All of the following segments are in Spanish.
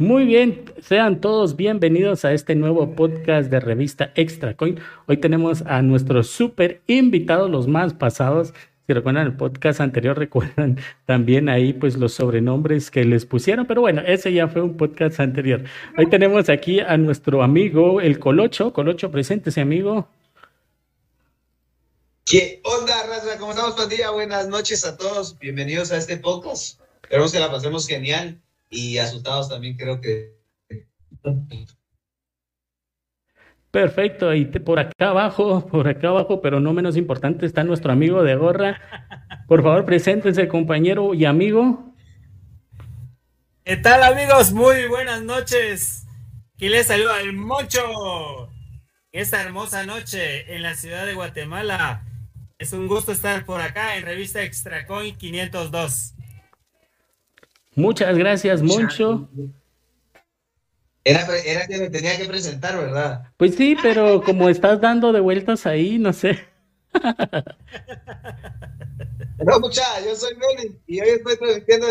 Muy bien, sean todos bienvenidos a este nuevo podcast de revista Extra Coin. Hoy tenemos a nuestros super invitados, los más pasados. Si recuerdan el podcast anterior, recuerdan también ahí pues los sobrenombres que les pusieron, pero bueno, ese ya fue un podcast anterior. Hoy tenemos aquí a nuestro amigo el Colocho. Colocho, preséntese, amigo. ¿Qué onda, raza? ¿Cómo estamos, pandilla? Buenas noches a todos. Bienvenidos a este podcast. Esperemos que la pasemos genial y asustados también creo que... Perfecto, y por acá abajo, por acá abajo, pero no menos importante, está nuestro amigo de gorra. Por favor, preséntense, compañero y amigo. ¿Qué tal, amigos? Muy buenas noches. Aquí les saluda el Mocho. Esta hermosa noche en la ciudad de Guatemala. Es un gusto estar por acá en revista Extracoin 502. Muchas gracias, Moncho. Era, era que me tenía que presentar, ¿verdad? Pues sí, pero como estás dando de vueltas ahí, no sé. No, mucha, yo soy Meli y hoy estoy transmitiendo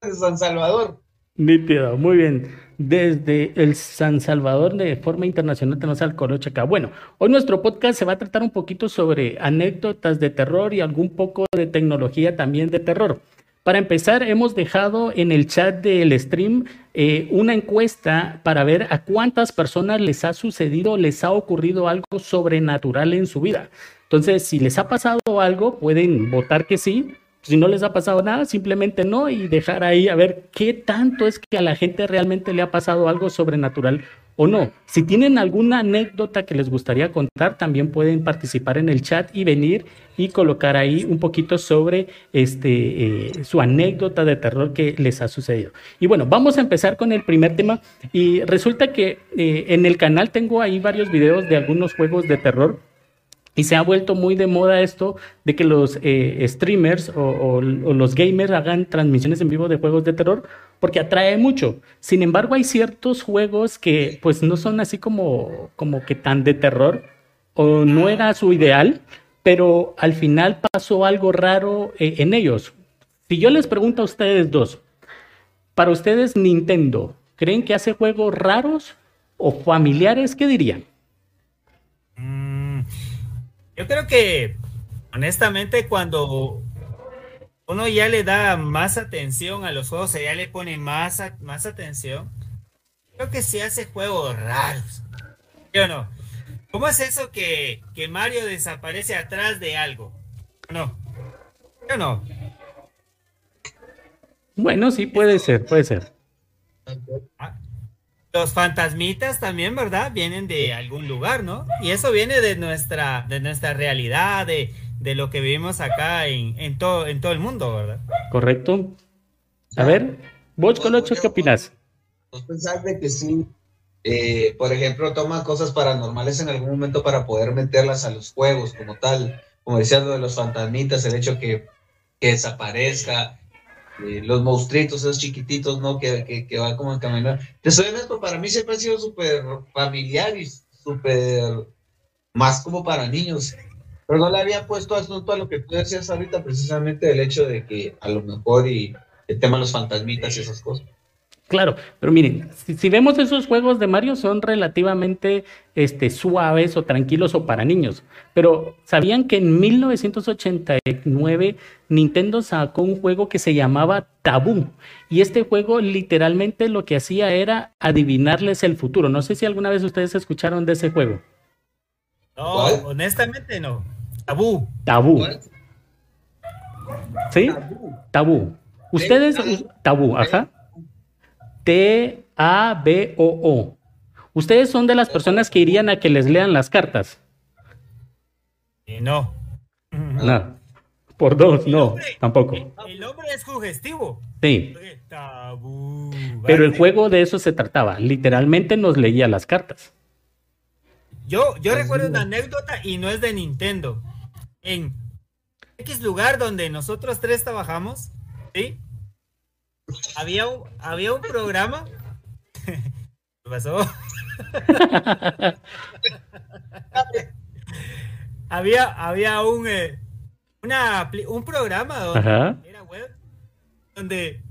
desde San Salvador. Nítido, muy bien. Desde el San Salvador de forma internacional tenemos al Colocha acá. Bueno, hoy nuestro podcast se va a tratar un poquito sobre anécdotas de terror y algún poco de tecnología también de terror. Para empezar, hemos dejado en el chat del stream eh, una encuesta para ver a cuántas personas les ha sucedido, les ha ocurrido algo sobrenatural en su vida. Entonces, si les ha pasado algo, pueden votar que sí. Si no les ha pasado nada, simplemente no y dejar ahí a ver qué tanto es que a la gente realmente le ha pasado algo sobrenatural o no. Si tienen alguna anécdota que les gustaría contar, también pueden participar en el chat y venir y colocar ahí un poquito sobre este, eh, su anécdota de terror que les ha sucedido. Y bueno, vamos a empezar con el primer tema. Y resulta que eh, en el canal tengo ahí varios videos de algunos juegos de terror y se ha vuelto muy de moda esto de que los eh, streamers o, los gamers hagan transmisiones en vivo de juegos de terror porque atrae mucho. Sin embargo, hay ciertos juegos que pues no son así como, como que tan de terror o no era su ideal, pero al final pasó algo raro eh, en ellos. Si yo les pregunto a ustedes dos, para ustedes Nintendo, ¿creen que hace juegos raros o familiares? ¿Qué dirían? Yo creo que, honestamente, cuando uno ya le da más atención a los juegos, ya le pone más, más atención, creo que se hace juegos raros. ¿Yo no? ¿Cómo es eso que, que Mario desaparece atrás de algo? No. Yo no. Bueno, sí, puede ser, puede ser. Ah, los fantasmitas también, ¿verdad? Vienen de algún lugar, ¿no? Y eso viene de nuestra, de nuestra realidad, de, lo que vivimos acá en, en, todo, en todo el mundo, ¿verdad? Correcto. A ver, vos, Colocho, ¿qué opinas? Vos pensás de que sí, eh, por ejemplo, toman cosas paranormales en algún momento para poder meterlas a los juegos como tal, como decía lo de los fantasmitas, el hecho que, que desaparezca, eh, los monstruitos, esos chiquititos, ¿no? Que, que, van como a caminar. Te soy honesto, para mí siempre ha sido súper familiar y súper más como para niños. Pero no le había puesto asunto a lo que tú decías ahorita, precisamente el hecho de que a lo mejor y el tema de los fantasmitas y esas cosas. Claro, pero miren, si, vemos esos juegos de Mario son relativamente este, suaves o tranquilos o para niños, pero ¿sabían que en 1989 Nintendo sacó un juego que se llamaba Tabú? Y este juego literalmente lo que hacía era adivinarles el futuro. No sé si alguna vez ustedes escucharon de ese juego. No, honestamente no. Tabú. Tabú. ¿Sí? Tabú. Ustedes, tabú, ajá. T-A-B-O-O. ¿Ustedes son de las personas que irían a que les lean las cartas? no. No. Por dos, no, tampoco. El nombre es sugestivo. Sí. Pero el juego de eso se trataba. Literalmente nos leía las cartas. Yo, yo recuerdo una anécdota y no es de Nintendo. En X lugar donde nosotros tres trabajamos, ¿sí? Había un, había un programa. ¿Qué pasó? había, había un, eh, una, un programa donde era web donde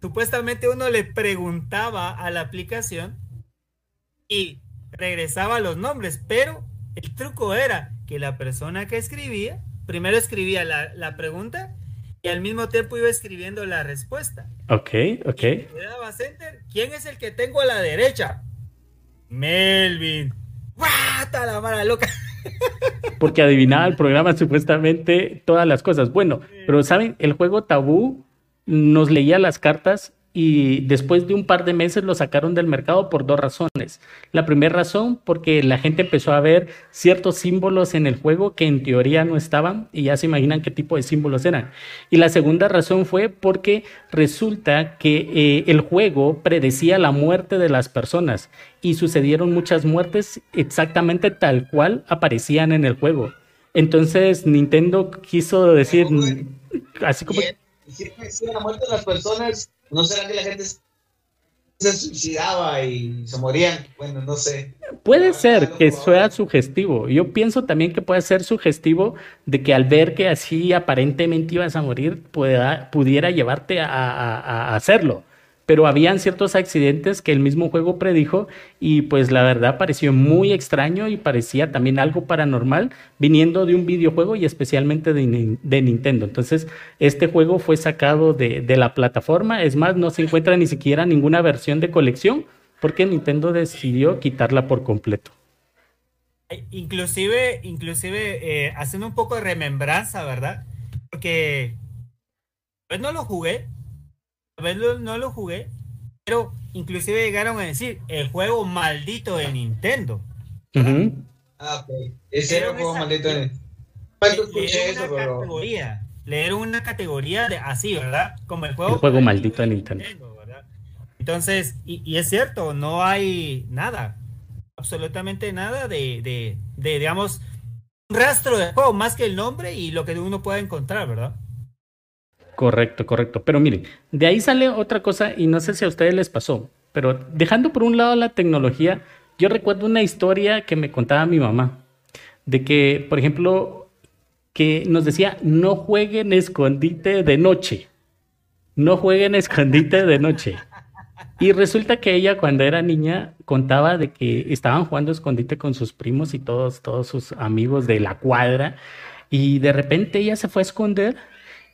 supuestamente uno le preguntaba a la aplicación y regresaba los nombres, pero el truco era que la persona que escribía, primero escribía la, pregunta y al mismo tiempo iba escribiendo la respuesta. Ok, ok. ¿Quién es el que tengo a la derecha? Melvin. ¡Guata la mala loca! Porque adivinaba el programa supuestamente todas las cosas. Bueno, pero ¿saben? El juego tabú nos leía las cartas y después de un par de meses lo sacaron del mercado por dos razones. La primera razón, porque la gente empezó a ver ciertos símbolos en el juego que en teoría no estaban y ya se imaginan qué tipo de símbolos eran. Y la segunda razón fue porque resulta que eh, el juego predecía la muerte de las personas y sucedieron muchas muertes exactamente tal cual aparecían en el juego. Entonces Nintendo quiso decir, así como... La muerte de las personas ¿No será que la gente se suicidaba y se morían? Bueno, no sé. Puede ser que sea sugestivo. Yo pienso también que puede ser sugestivo de que al ver que así aparentemente ibas a morir, pueda, pudiera llevarte a hacerlo pero habían ciertos accidentes que el mismo juego predijo y pues la verdad pareció muy extraño y parecía también algo paranormal viniendo de un videojuego y especialmente de, Nintendo. Entonces este juego fue sacado de, la plataforma, es más, no se encuentra ni siquiera ninguna versión de colección porque Nintendo decidió quitarla por completo. Inclusive, inclusive eh, haciendo un poco de remembranza, ¿verdad? Porque pues no lo jugué, no lo jugué, pero inclusive llegaron a decir el juego maldito de Nintendo. Ah, Ese era el juego maldito de Nintendo. Le dieron una categoría de así, ¿verdad? Como el juego, el juego maldito de Nintendo. Entonces, y, es cierto, no hay nada, absolutamente nada de, de, de, digamos, un rastro de juego, más que el nombre y lo que uno pueda encontrar, ¿verdad? Correcto, correcto. Pero miren, de ahí sale otra cosa y no sé si a ustedes les pasó, pero dejando por un lado la tecnología, yo recuerdo una historia que me contaba mi mamá, de que, por ejemplo, que nos decía, no jueguen escondite de noche, no jueguen escondite de noche. Y resulta que ella cuando era niña contaba de que estaban jugando escondite con sus primos y todos, todos sus amigos de la cuadra y de repente ella se fue a esconder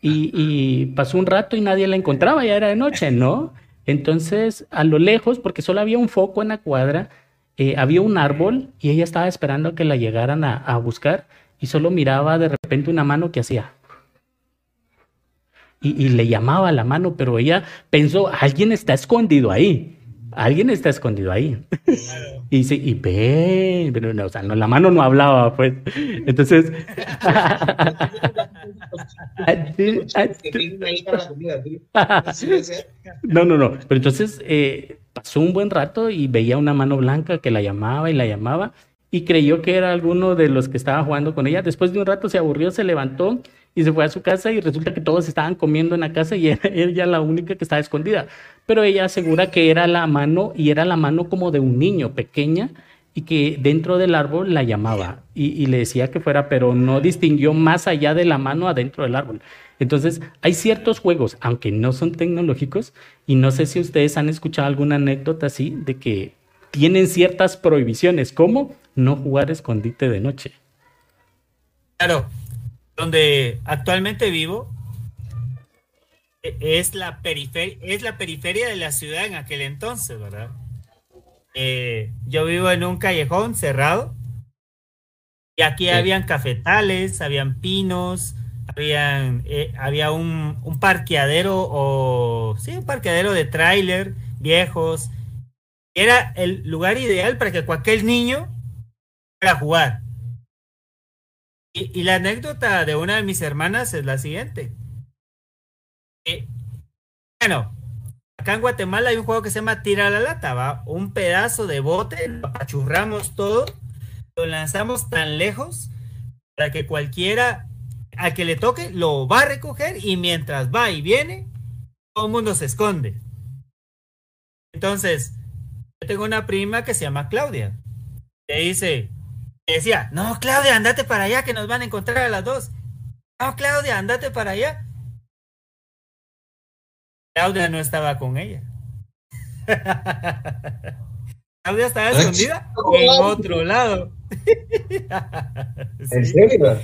y, pasó un rato y nadie la encontraba, ya era de noche, ¿no? Entonces, a lo lejos, porque solo había un foco en la cuadra, eh, había un árbol y ella estaba esperando a que la llegaran a, buscar y solo miraba de repente una mano que hacía. Y, le llamaba la mano, pero ella pensó, alguien está escondido ahí alguien está escondido ahí. y dice, y ve, pero no, o sea, no, la mano no hablaba, pues. Entonces. no, no, no. Pero entonces eh, pasó un buen rato y veía una mano blanca que la llamaba y la llamaba y creyó que era alguno de los que estaba jugando con ella. Después de un rato se aburrió, se levantó y se fue a su casa y resulta que todos estaban comiendo en la casa y era ella la única que estaba escondida. Pero ella asegura que era la mano y era la mano como de un niño pequeña y que dentro del árbol la llamaba y, le decía que fuera, pero no distinguió más allá de la mano adentro del árbol. Entonces, hay ciertos juegos, aunque no son tecnológicos, y no sé si ustedes han escuchado alguna anécdota así, de que tienen ciertas prohibiciones, como no jugar escondite de noche. Claro, donde actualmente vivo e, es la, periferia, es la periferia de la ciudad en aquel entonces, ¿verdad? Eh, yo vivo en un callejón cerrado y aquí habían cafetales, habían pinos, habían, eh, había un, un, parqueadero o sí, un parqueadero de tráiler viejos. Era el lugar ideal para que cualquier niño fuera a jugar. Y, la anécdota de una de mis hermanas es la siguiente. Eh, bueno, acá en Guatemala hay un juego que se llama Tira la lata, ¿va? Un pedazo de bote, lo apachurramos todo, lo lanzamos tan lejos para que cualquiera a que le toque lo va a recoger y mientras va y viene, todo el mundo se esconde. Entonces, yo tengo una prima que se llama Claudia. Le dice, decía, no, Claudia, andate para allá que nos van a encontrar a las dos. No, Claudia, andate para allá. Claudia no estaba con ella. Claudia estaba escondida en otro lado. ¿En serio?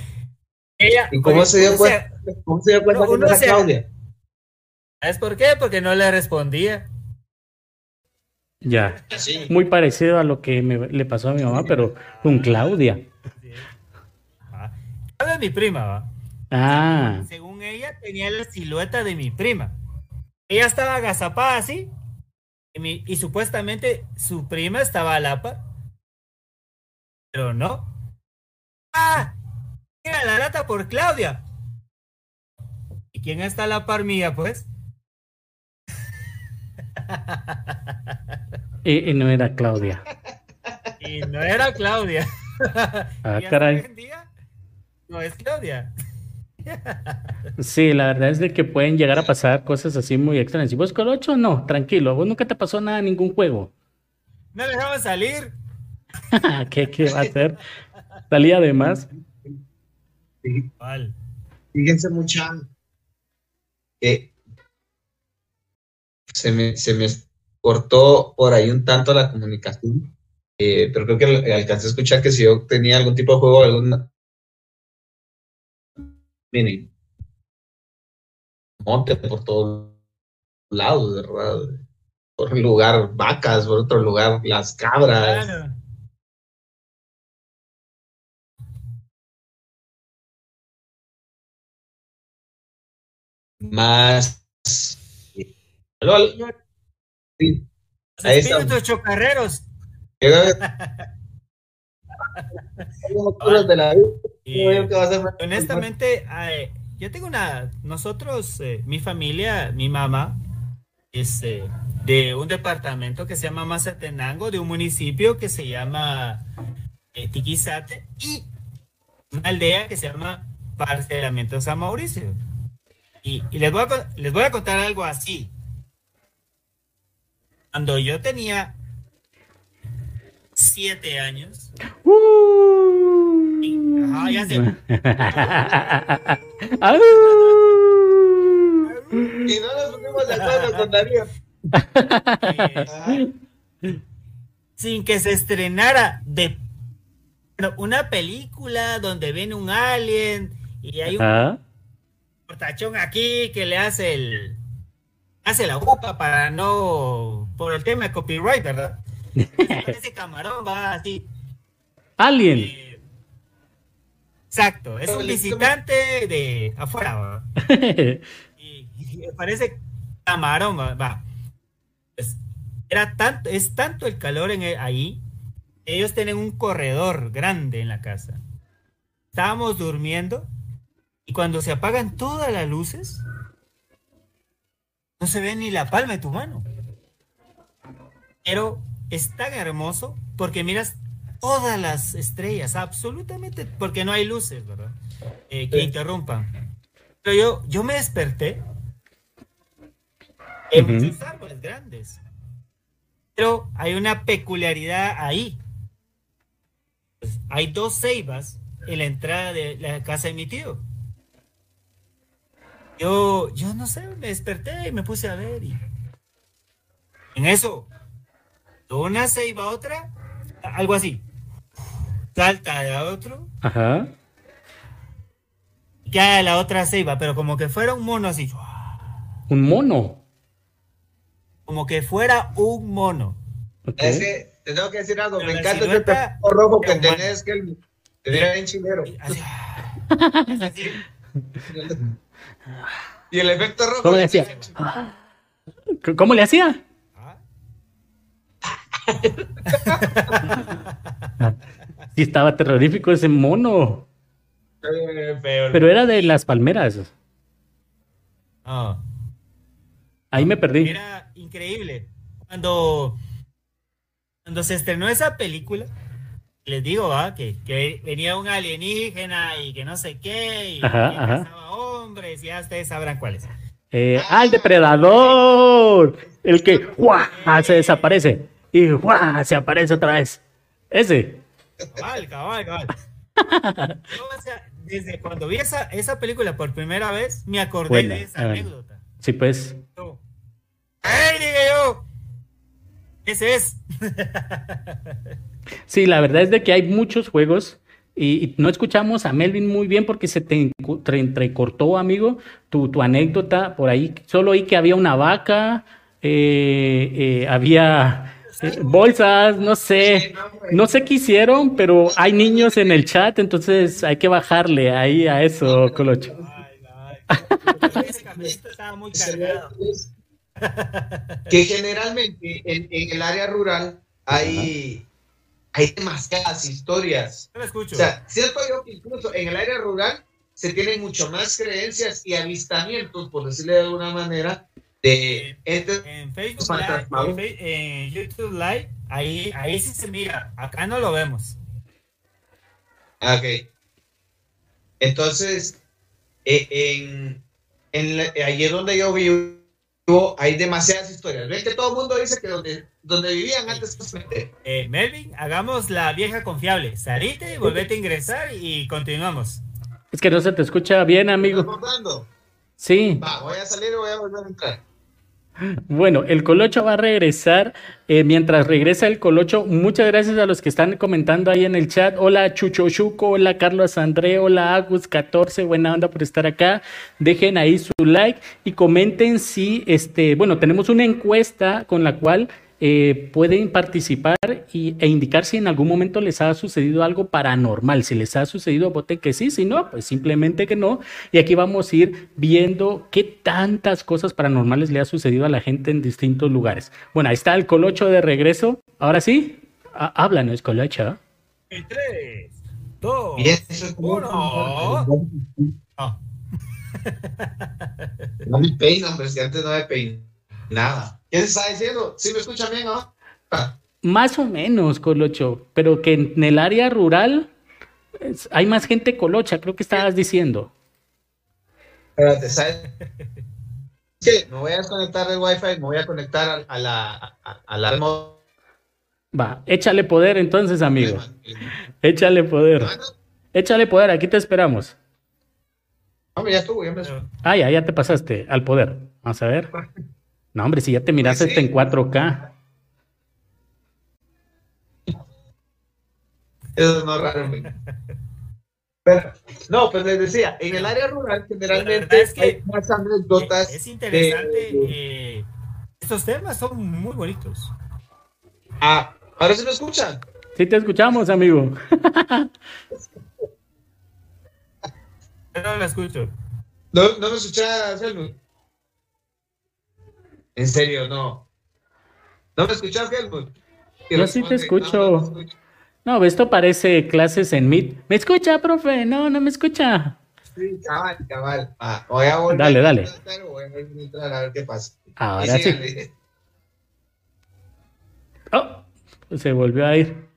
Ella, ¿Y cómo oye, se dio cuenta? ¿Cómo se dio cuenta no, que no era Claudia? ¿Sabes por qué? Porque no le respondía. Ya. Muy parecido a lo que me- le pasó a mi mamá, pero con Claudia. Ah, Claudia es mi prima, ¿va? Ah, Según ella, tenía la silueta de mi prima. Ella estaba agazapada así. Y, mi- y supuestamente su prima estaba a la par. Pero no. ¡Ah! Mira la lata por Claudia. ¿Y quién está a la par mía, pues? Y, y no era Claudia. Y no era Claudia. Ah, Y hasta caray. hoy en día, no es Claudia. Sí, la verdad es de que pueden llegar a pasar cosas así muy extrañas. ¿Y vos, Colocho? No, tranquilo. Vos nunca te pasó nada en ningún juego. No le dejaban salir. ¿Qué, qué va a hacer? Salía de más. Sí. Fíjense mucha que se me, se me cortó por ahí un tanto la comunicación, eh, pero creo que al- alcancé a escuchar que si yo tenía algún tipo de juego, alguna... Miren, monte por todos lados, ¿verdad? Por un lugar vacas, por otro lugar las cabras. Claro. más. Sí, Los Ahí espíritus chocarreros. de la vida, Y, honestamente, eh, yo tengo una. Nosotros, eh, mi familia, mi mamá, es eh, de un departamento que se llama Mazatenango, de un municipio que se llama eh, Tiquizate, y una aldea que se llama Parcelamiento San Mauricio. Y, y les, voy a, les voy a contar algo así. Cuando yo tenía siete años, Ajá, ya sé. Au. Y no nos pusimos de acuerdo con Darío. eh, sin que se estrenara de bueno, una película donde viene un alien y hay un Ajá. portachón aquí que le hace el hace la boca para no por el tema de copyright, ¿verdad? Ese camarón va así. Alien. eh, exacto, es un visitante de afuera, ¿va? y, parece camarón, va. va. Pues, era tanto, es tanto el calor en el- ahí, ellos tienen un corredor grande en la casa. Estábamos durmiendo y cuando se apagan todas las luces, no se ve ni la palma de tu mano. Pero es tan hermoso porque miras todas las estrellas, absolutamente, porque no hay luces, ¿verdad? Eh, que Sí. interrumpan. Pero yo, yo me desperté en Ujú. muchos árboles grandes. Pero hay una peculiaridad ahí. Pues, hay dos ceibas en la entrada de la casa de mi tío. Yo, yo no sé, me desperté y me puse a ver y en eso, de una ceiba a otra, algo así. Salta de a otro, Ajá. y cae a la otra ceiba, pero como que fuera un mono así, Un mono. como que fuera un mono. Ok. Es que te tengo que decir algo. Pero Me encanta ese silueta pelo rojo que humana. tenés, que el- te mira bien chilero. Y así, así. Y el efecto rojo. ¿Cómo le hacía? ¿Cómo le hacía? Sí, estaba terrorífico ese mono. Eh. Pero era de las palmeras. ah. Ahí me perdí. Era increíble. Cuando, cuando se estrenó esa película, les digo, ¿va? Que, que venía un alienígena y que no sé qué, y Ajá, ajá. hombres, ya ustedes sabrán cuáles. Eh, ¡Ah, el depredador! El que ¡guau! se desaparece se aparece otra vez. Ese. Cabal, cabal, cabal. Yo, o sea, desde cuando vi esa, esa película por primera vez, me acordé Buena, de esa anécdota. Sí, pues. Yo, ¡Ay, diga yo! Ese es. sí, la verdad es de que hay muchos juegos y, no escuchamos a Melvin muy bien porque se te, entrecortó, amigo, tu, tu, anécdota por ahí. Solo oí que había una vaca, eh, eh, había bolsas, no sé, no sé qué hicieron, pero hay niños en el chat, entonces hay que bajarle ahí a eso, Colocho. que generalmente en, el área rural hay, hay demasiadas historias. O sea, siento yo que incluso en el área rural se tienen mucho más creencias y avistamientos, por decirle de alguna manera, de en Facebook Live, en, YouTube Live, ahí, ahí sí se mira, acá no lo vemos. Ok. Entonces, eh, en, en allí donde yo vivo, hay demasiadas historias. Ven que todo el mundo dice que donde, donde vivían antes. Eh, Melvin, hagamos la vieja confiable. Salite y volvete a ingresar y continuamos. Es que no se te escucha bien, amigo. Sí. Va, voy a salir y voy a volver a entrar. Bueno, el Colocho va a regresar. Eh, mientras regresa el Colocho, muchas gracias a los que están comentando ahí en el chat. Hola Chucho Chuco, hola Carlos André, hola Agus14, buena onda por estar acá. Dejen ahí su like y comenten si, este, bueno, tenemos una encuesta con la cual eh, pueden participar y, e indicar si en algún momento les ha sucedido algo paranormal. Si les ha sucedido, voten que sí, si no, pues simplemente que no. Y aquí vamos a ir viendo qué tantas cosas paranormales le ha sucedido a la gente en distintos lugares. Bueno, ahí está el Colocho de regreso. Ahora sí, háblanos, Colocho. En tres, dos, uno. No me peino, hombre, si antes no me peino. Nada. ¿Qué se está diciendo? ¿Sí me escuchan bien, no? Ah. Más o menos, Colocho, pero que en el área rural hay más gente colocha, creo que estabas diciendo. Espérate, ¿sabes? Sí, me voy a desconectar del wifi, me voy a conectar a, la a, la Va, échale poder entonces, amigo. Échale poder. Échale poder, aquí te esperamos. Hombre, ya estuvo, ya me... Ah, ya, ya te pasaste al poder. Vamos a ver. No, hombre, si ya te miras este en 4K. Eso no es raro. Pero, no, pues les decía, en el área rural generalmente es que hay más anécdotas. Es, interesante. estos temas son muy bonitos. Ah, ahora sí me escuchan. Sí te escuchamos, amigo. no lo escucho. No, no me escuchas, Helmut. En serio, no. ¿No me escuchas, Helmut? Yo sí te escucho. No, esto parece clases en Meet. ¿Me escucha, profe? No, no me escucha. Sí, cabal, cabal. Ah, voy a volver dale, dale. voy a entrar a ver qué pasa. Ahora sí. Oh, se volvió a ir.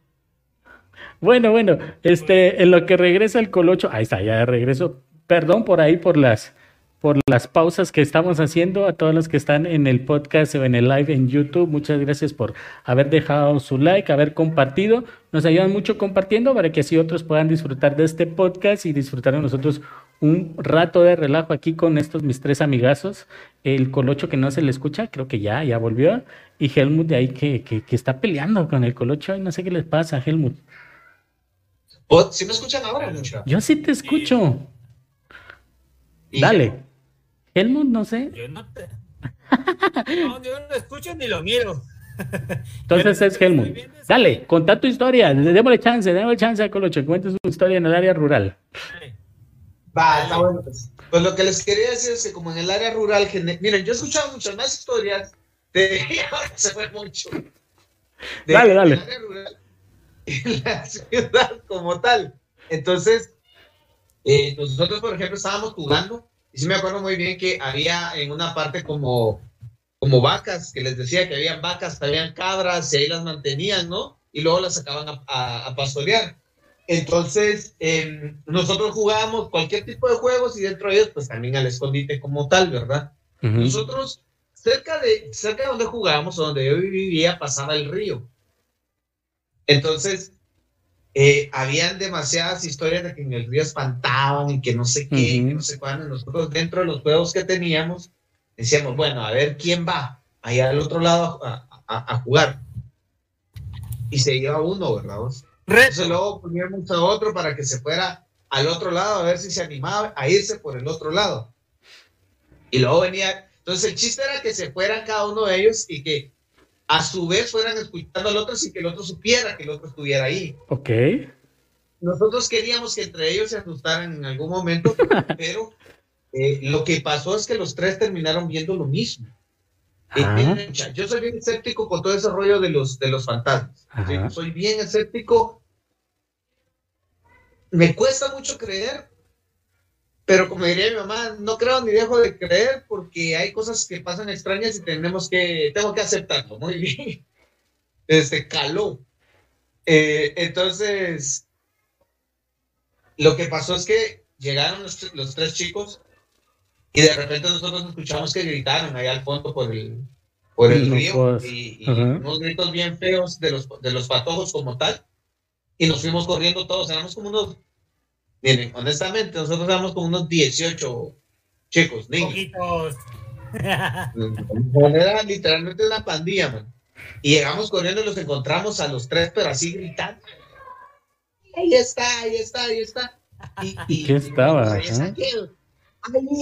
Bueno, bueno, este, en lo que regresa el colocho, ahí está, ya regreso. Perdón por ahí por las por las pausas que estamos haciendo, a todos los que están en el podcast o en el live en YouTube. Muchas gracias por haber dejado su like, haber compartido. Nos ayudan mucho compartiendo para que así otros puedan disfrutar de este podcast y disfrutar de nosotros un rato de relajo aquí con estos mis tres amigazos. El Colocho que no se le escucha, creo que ya, ya volvió. Y Helmut de ahí que, que, está peleando con el Colocho y no sé qué les pasa, Helmut. ¿Sí me escuchan ahora, Yo sí te escucho. Dale. Helmut, no sé. Yo no te. No, yo no lo escucho ni lo miro. Entonces es Helmut. Dale, contá tu historia. Démosle chance, démosle chance a Colocho. Cuente su historia en el área rural. Va, está bueno. Pues. pues. lo que les quería decir es que, como en el área rural, miren, yo he escuchado muchas más historias de. se fue mucho. dale, dale. área rural en la ciudad como tal. Entonces, eh, nosotros, por ejemplo, estábamos jugando y sí me acuerdo muy bien que había en una parte como, como vacas, que les decía que habían vacas, habían cabras y ahí las mantenían, ¿no? Y luego las sacaban a, a, pastorear. Entonces, em, nosotros jugábamos cualquier tipo de juegos y dentro de ellos, pues también al escondite como tal, ¿verdad? Nosotros, cerca de, cerca de donde jugábamos, donde yo vivía, pasaba el río. Entonces, eh, habían demasiadas historias de que en el río espantaban y que no sé qué, no sé cuándo. Nosotros dentro de los juegos que teníamos decíamos, bueno, a ver quién va. allá al otro lado a, jugar. Y se iba uno, ¿verdad? Entonces luego poníamos a otro para que se fuera al otro lado a ver si se animaba a irse por el otro lado. Y luego venía, entonces el chiste era que se fueran cada uno de ellos y que a su vez fueran escuchando al otro sin que el otro supiera que el otro estuviera ahí. Ok. Nosotros queríamos que entre ellos se asustaran en algún momento, pero eh, lo que pasó es que los tres terminaron viendo lo mismo. Eh, yo soy bien escéptico con todo ese rollo de los, de los fantasmas. Soy bien escéptico. Me cuesta mucho creer, pero como diría mi mamá, no creo ni dejo de creer porque hay cosas que pasan extrañas y tenemos que, tengo que aceptarlo. Muy bien. Este caló. Eh, entonces, lo que pasó es que llegaron los, tres chicos y de repente nosotros escuchamos que gritaron allá al fondo por el, por el río y, unos gritos bien feos de los, de los patojos como tal. Y nos fuimos corriendo todos, éramos como unos, miren, honestamente, nosotros éramos como unos 18 chicos, niños. Era literalmente una pandilla, man. Y llegamos corriendo y los encontramos a los tres, pero así gritando ahí está, ahí está, ahí está. Y, ¿Qué estaba? Ahí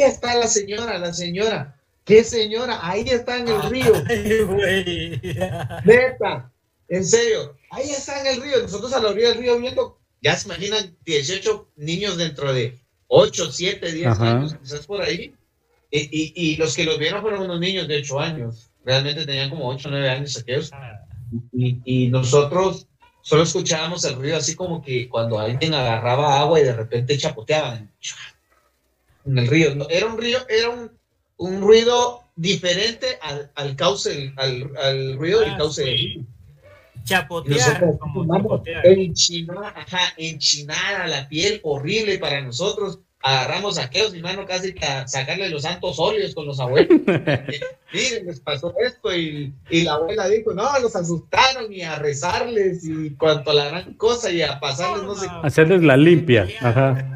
está, la señora, la señora. ¿Qué señora? Ahí está en el río. Neta, en serio. Ahí está en el río. Nosotros a la orilla del río viendo, ya se imaginan 18 niños dentro de 8, 7, 10 años, quizás por ahí. Y, y, los que los vieron fueron unos niños de 8 años. Realmente tenían como 8, 9 años aquellos. Y, y nosotros solo escuchábamos el ruido así como que cuando alguien agarraba agua y de repente chapoteaban en el río. era un río, era un, un ruido diferente al, al cauce, al, al, ruido del ah, cauce del Chapotear, como enchinada la piel, horrible para nosotros agarramos aquellos, mi mano, casi a sacarle los santos óleos con los abuelos. Miren, les pasó esto y, y, la abuela dijo, no, los asustaron y a rezarles y cuanto a la gran cosa y a pasarles, no sé. Hacerles la limpia, ajá.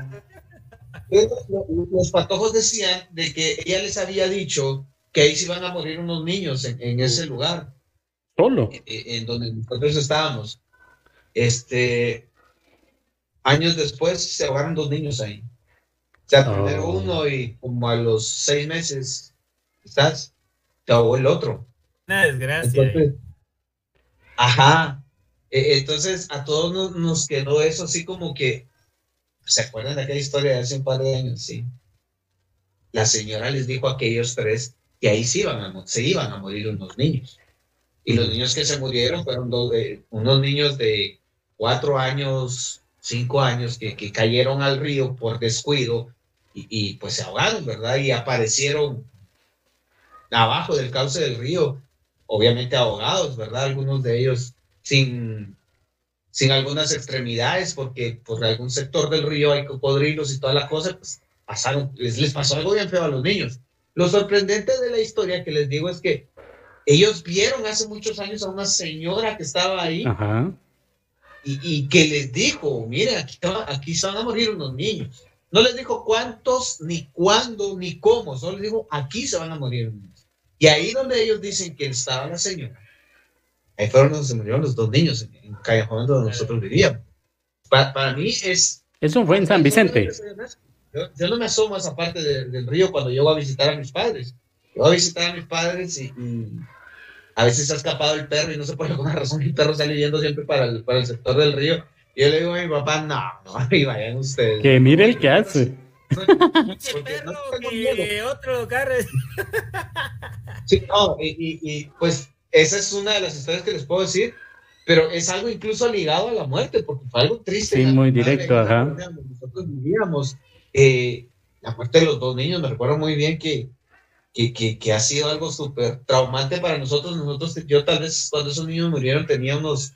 Los, patojos decían de que ella les había dicho que ahí se iban a morir unos niños en, en ese lugar. Solo. En, en donde nosotros estábamos. Este, años después se ahogaron dos niños ahí sea, primero oh. uno y como a los seis meses, ¿estás? Te ahogó el otro. Una desgracia. Entonces, ajá. E, entonces a todos nos, quedó eso así como que, ¿se acuerdan de aquella historia de hace un par de años? Sí. La señora les dijo a aquellos tres que ahí se iban a, se iban a morir unos niños. Y los niños que se murieron fueron dos de, unos niños de cuatro años, cinco años, que, que cayeron al río por descuido y, pues se ahogaron, ¿verdad? Y aparecieron abajo del cauce del río, obviamente ahogados, ¿verdad? Algunos de ellos sin, sin algunas extremidades, porque por algún sector del río hay cocodrilos y toda la cosa, pues pasaron, les, les pasó algo bien feo a los niños. Lo sorprendente de la historia que les digo es que ellos vieron hace muchos años a una señora que estaba ahí Y, y, que les dijo, mire, aquí, aquí van a morir unos niños. No les dijo cuántos, ni cuándo, ni cómo, solo les dijo, aquí se van a morir. Y ahí donde ellos dicen que estaba la señora, ahí fueron donde se murieron los dos niños, en, en Callejón donde nosotros vivíamos. Para, mí es... Eso fue en San Vicente. Yo, no me asomo a esa parte del río cuando yo voy a visitar a mis padres. Yo voy a visitar a mis padres y, a veces se ha escapado el perro y no sé por alguna razón el perro sale yendo siempre para el, para el sector del río yo le digo a mi papá, no, no, ahí vayan ustedes. Que mire el que hace. otro carro. Sí, no, y, y, pues esa es una de las historias que les puedo decir, pero es algo incluso ligado a la muerte, porque fue algo triste. Sí, muy directo, ajá. Nosotros vivíamos eh, la muerte de los dos niños, me recuerdo muy bien que, que, que, ha sido algo súper traumante para nosotros. Nosotros, yo tal vez cuando esos niños murieron tenía unos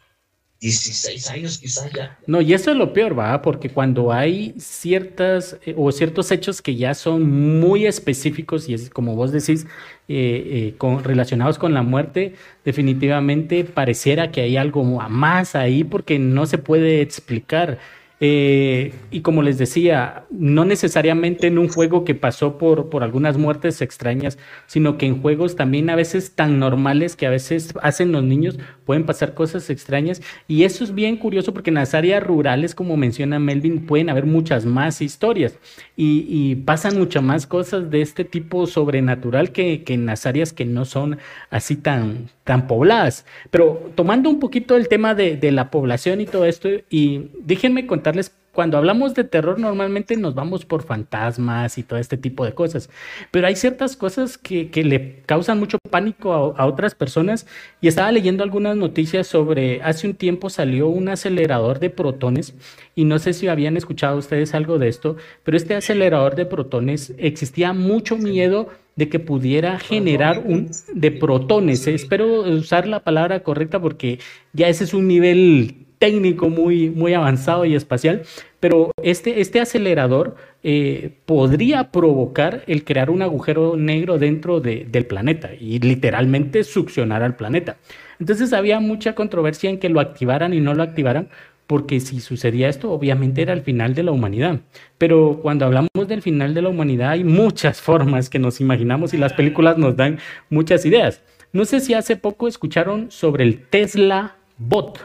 16 años quizás ya. No, y eso es lo peor, va, porque cuando hay ciertas eh, o ciertos hechos que ya son muy específicos y es como vos decís, eh, eh, relacionados con la muerte, definitivamente pareciera que hay algo más ahí porque no se puede explicar. Eh, y como les decía, no necesariamente en un juego que pasó por, por algunas muertes extrañas, sino que en juegos también a veces tan normales que a veces hacen los niños, pueden pasar cosas extrañas. Y eso es bien curioso porque en las áreas rurales, como menciona Melvin, pueden haber muchas más historias y, pasan muchas más cosas de este tipo sobrenatural que, que en las áreas que no son así tan, tan pobladas. Pero tomando un poquito el tema de, de la población y todo esto, y déjenme contarles cuando hablamos de terror normalmente nos vamos por fantasmas y todo este tipo de cosas, pero hay ciertas cosas que, que le causan mucho pánico a, a, otras personas. Y estaba leyendo algunas noticias sobre, hace un tiempo salió un acelerador de protones y no sé si habían escuchado ustedes algo de esto, pero este acelerador de protones existía mucho miedo de que pudiera generar un de protones. Espero usar la palabra correcta porque ya ese es un nivel técnico muy, muy avanzado y espacial, pero este, este acelerador eh, podría provocar el crear un agujero negro dentro de, del planeta y literalmente succionar al planeta. Entonces había mucha controversia en que lo activaran y no lo activaran, porque si sucedía esto, obviamente era el final de la humanidad. Pero cuando hablamos del final de la humanidad, hay muchas formas que nos imaginamos y las películas nos dan muchas ideas. No sé si hace poco escucharon sobre el Tesla Bot.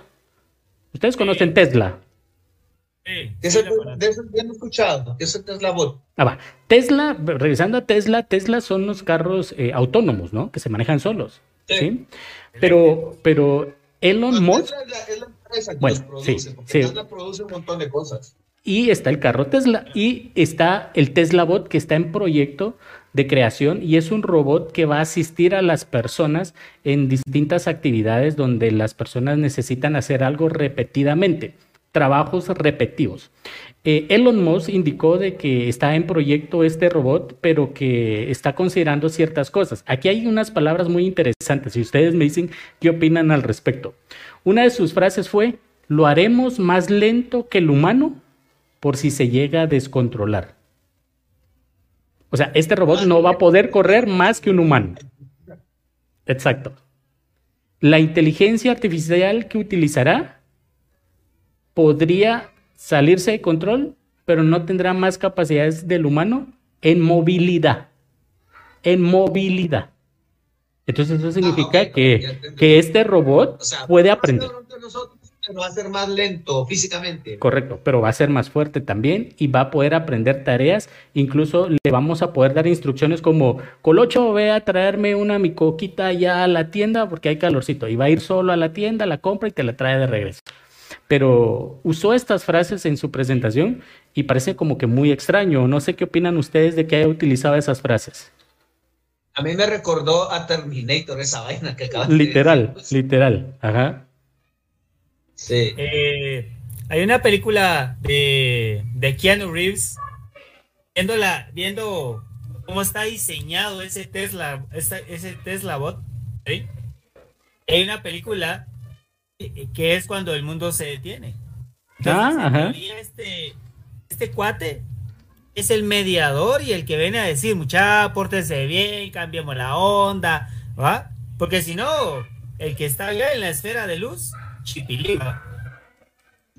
¿Ustedes conocen sí. Tesla? Sí, eso, de eso ya he escuchado. ¿Qué es el Tesla Bot? Ah, va. Tesla, regresando a Tesla, Tesla son los carros eh, autónomos, ¿no? Que se manejan solos. Sí. ¿sí? Pero, pero Elon no, Musk. Tesla es la, es la empresa que Bueno, los produce, sí, porque sí. Tesla produce un montón de cosas. Y está el carro Tesla y está el Tesla Bot que está en proyecto de creación y es un robot que va a asistir a las personas en distintas actividades donde las personas necesitan hacer algo repetidamente, trabajos repetitivos. Eh, Elon Musk indicó de que está en proyecto este robot, pero que está considerando ciertas cosas. Aquí hay unas palabras muy interesantes y ustedes me dicen qué opinan al respecto. Una de sus frases fue, lo haremos más lento que el humano por si se llega a descontrolar. O sea, este robot no va a poder correr más que un humano. Exacto. La inteligencia artificial que utilizará podría salirse de control, pero no tendrá más capacidades del humano en movilidad. En movilidad. Entonces eso significa Ah, que, que este robot O sea, puede aprender. nosotros, pero va a ser más lento físicamente. Correcto, pero va a ser más fuerte también y va a poder aprender tareas. Incluso le vamos a poder dar instrucciones como, Colocho, ve a traerme una mi coquita ya a la tienda porque hay calorcito. Y va a ir solo a la tienda, la compra y te la trae de regreso. Pero usó estas frases en su presentación y parece como que muy extraño. No sé qué opinan ustedes de que haya utilizado esas frases. A mí me recordó a Terminator esa vaina que acabas de Literal, decir. literal. Ajá. Sí. Eh, hay una película de, de Keanu Reeves viendo, la, viendo cómo está diseñado ese Tesla, ese, ese Tesla bot. ¿sí? Hay una película que es cuando el mundo se detiene. Ah, ajá. este, este cuate es el mediador y el que viene a decir, mucha, pórtense bien, cambiemos la onda, ¿va? Porque si no, el que está allá en la esfera de luz, chipiliva.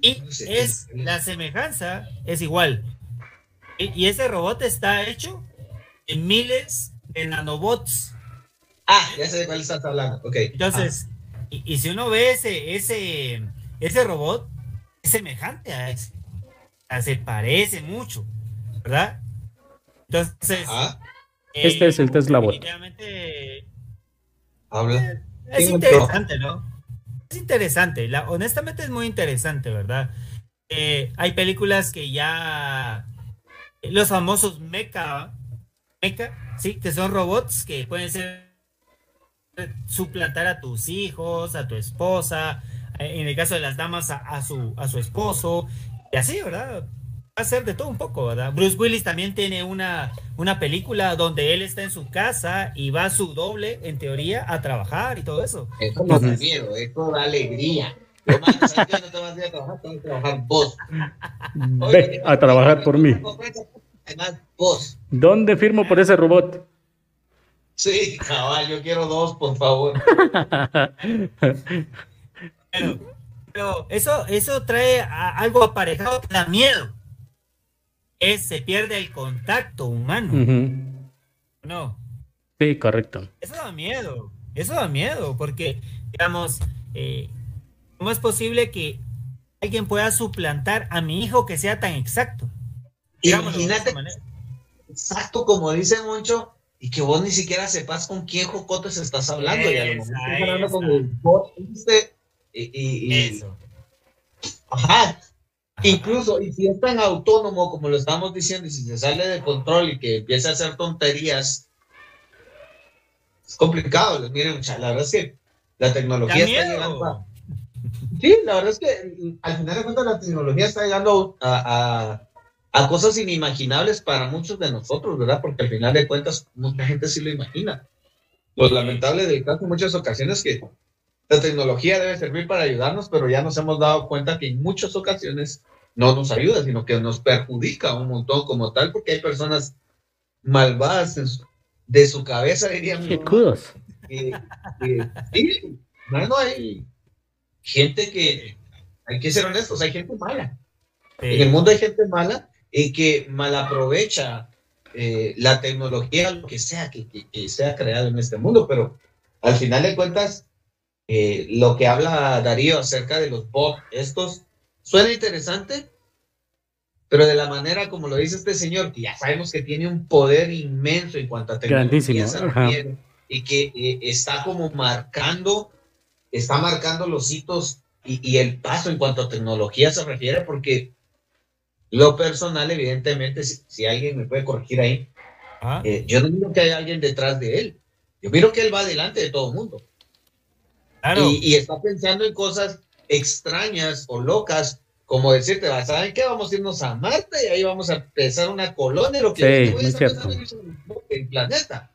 Y es la semejanza, es igual. Y, ese robot está hecho en miles de nanobots. Ah, ya sé de cuál estás hablando. Ok. Entonces, y, y si uno ve ese, ese, ese robot, es semejante a ese. O sea, se parece mucho, ¿verdad? Entonces, Ah, Este es el Tesla Bot. definitivamente habla. es Sí, interesante, ¿no? Es interesante, la, honestamente es muy interesante, ¿verdad? Eh, hay películas que ya los famosos mecha, mecha, sí, que son robots que pueden ser suplantar a tus hijos, a tu esposa, eh, en el caso de las damas a, a su a su esposo y así, ¿verdad? Va a ser de todo un poco, ¿verdad? Bruce Willis también tiene una, una película donde él está en su casa y va su doble, en teoría, a trabajar y todo eso. Esto no da miedo, esto da alegría. No te vas a ir a trabajar, te vas a trabajar vos. Ve a trabajar por mí. Además, vos. ¿Dónde firmo por ese robot? Sí, cabal, yo quiero dos, por favor. Pero Pero eso, eso trae algo aparejado que da miedo. Es, se pierde el contacto humano. No. Sí, correcto. Eso da miedo. Eso da miedo, porque, digamos, eh, ¿cómo es posible que alguien pueda suplantar a mi hijo que sea tan exacto? Imagínate, exacto como dice Moncho, y que vos ni siquiera sepas con quién jocotes estás hablando. y a lo mejor estás hablando con el bot y, Eso. Ajá. Incluso, y si es tan autónomo como lo estamos diciendo, y si se sale de control y que empieza a hacer tonterías, es complicado. Miren, la verdad es que la tecnología está llegando Sí, la verdad es que al final de cuentas la tecnología está llegando a, a, cosas inimaginables para muchos de nosotros, ¿verdad? Porque al final de cuentas mucha gente sí lo imagina. Lo lamentable del caso en muchas ocasiones que la tecnología debe servir para ayudarnos, pero ya nos hemos dado cuenta que en muchas ocasiones no nos ayuda, sino que nos perjudica un montón como tal, porque hay personas malvadas de su cabeza, dirían. Qué cudos. sí, no hay gente que, hay que ser honestos, hay gente mala. En el mundo hay gente mala y que malaprovecha eh, la tecnología, lo que sea que, que, sea creado en este mundo, pero al final de cuentas, eh, lo que habla Darío acerca de los bots, estos, suena interesante, pero de la manera como lo dice este señor, que ya sabemos que tiene un poder inmenso en cuanto a tecnología y que eh, está como marcando está marcando los hitos y, el paso en cuanto a tecnología se refiere, porque lo personal, evidentemente, si, alguien me puede corregir ahí, ah. eh, yo no miro que hay alguien detrás de él. Yo miro que él va delante de todo el mundo. Y, está pensando en cosas extrañas o locas, como decirte, ¿saben qué? Vamos a irnos a Marte y ahí vamos a empezar una colonia, lo que sí, es cierto. el planeta.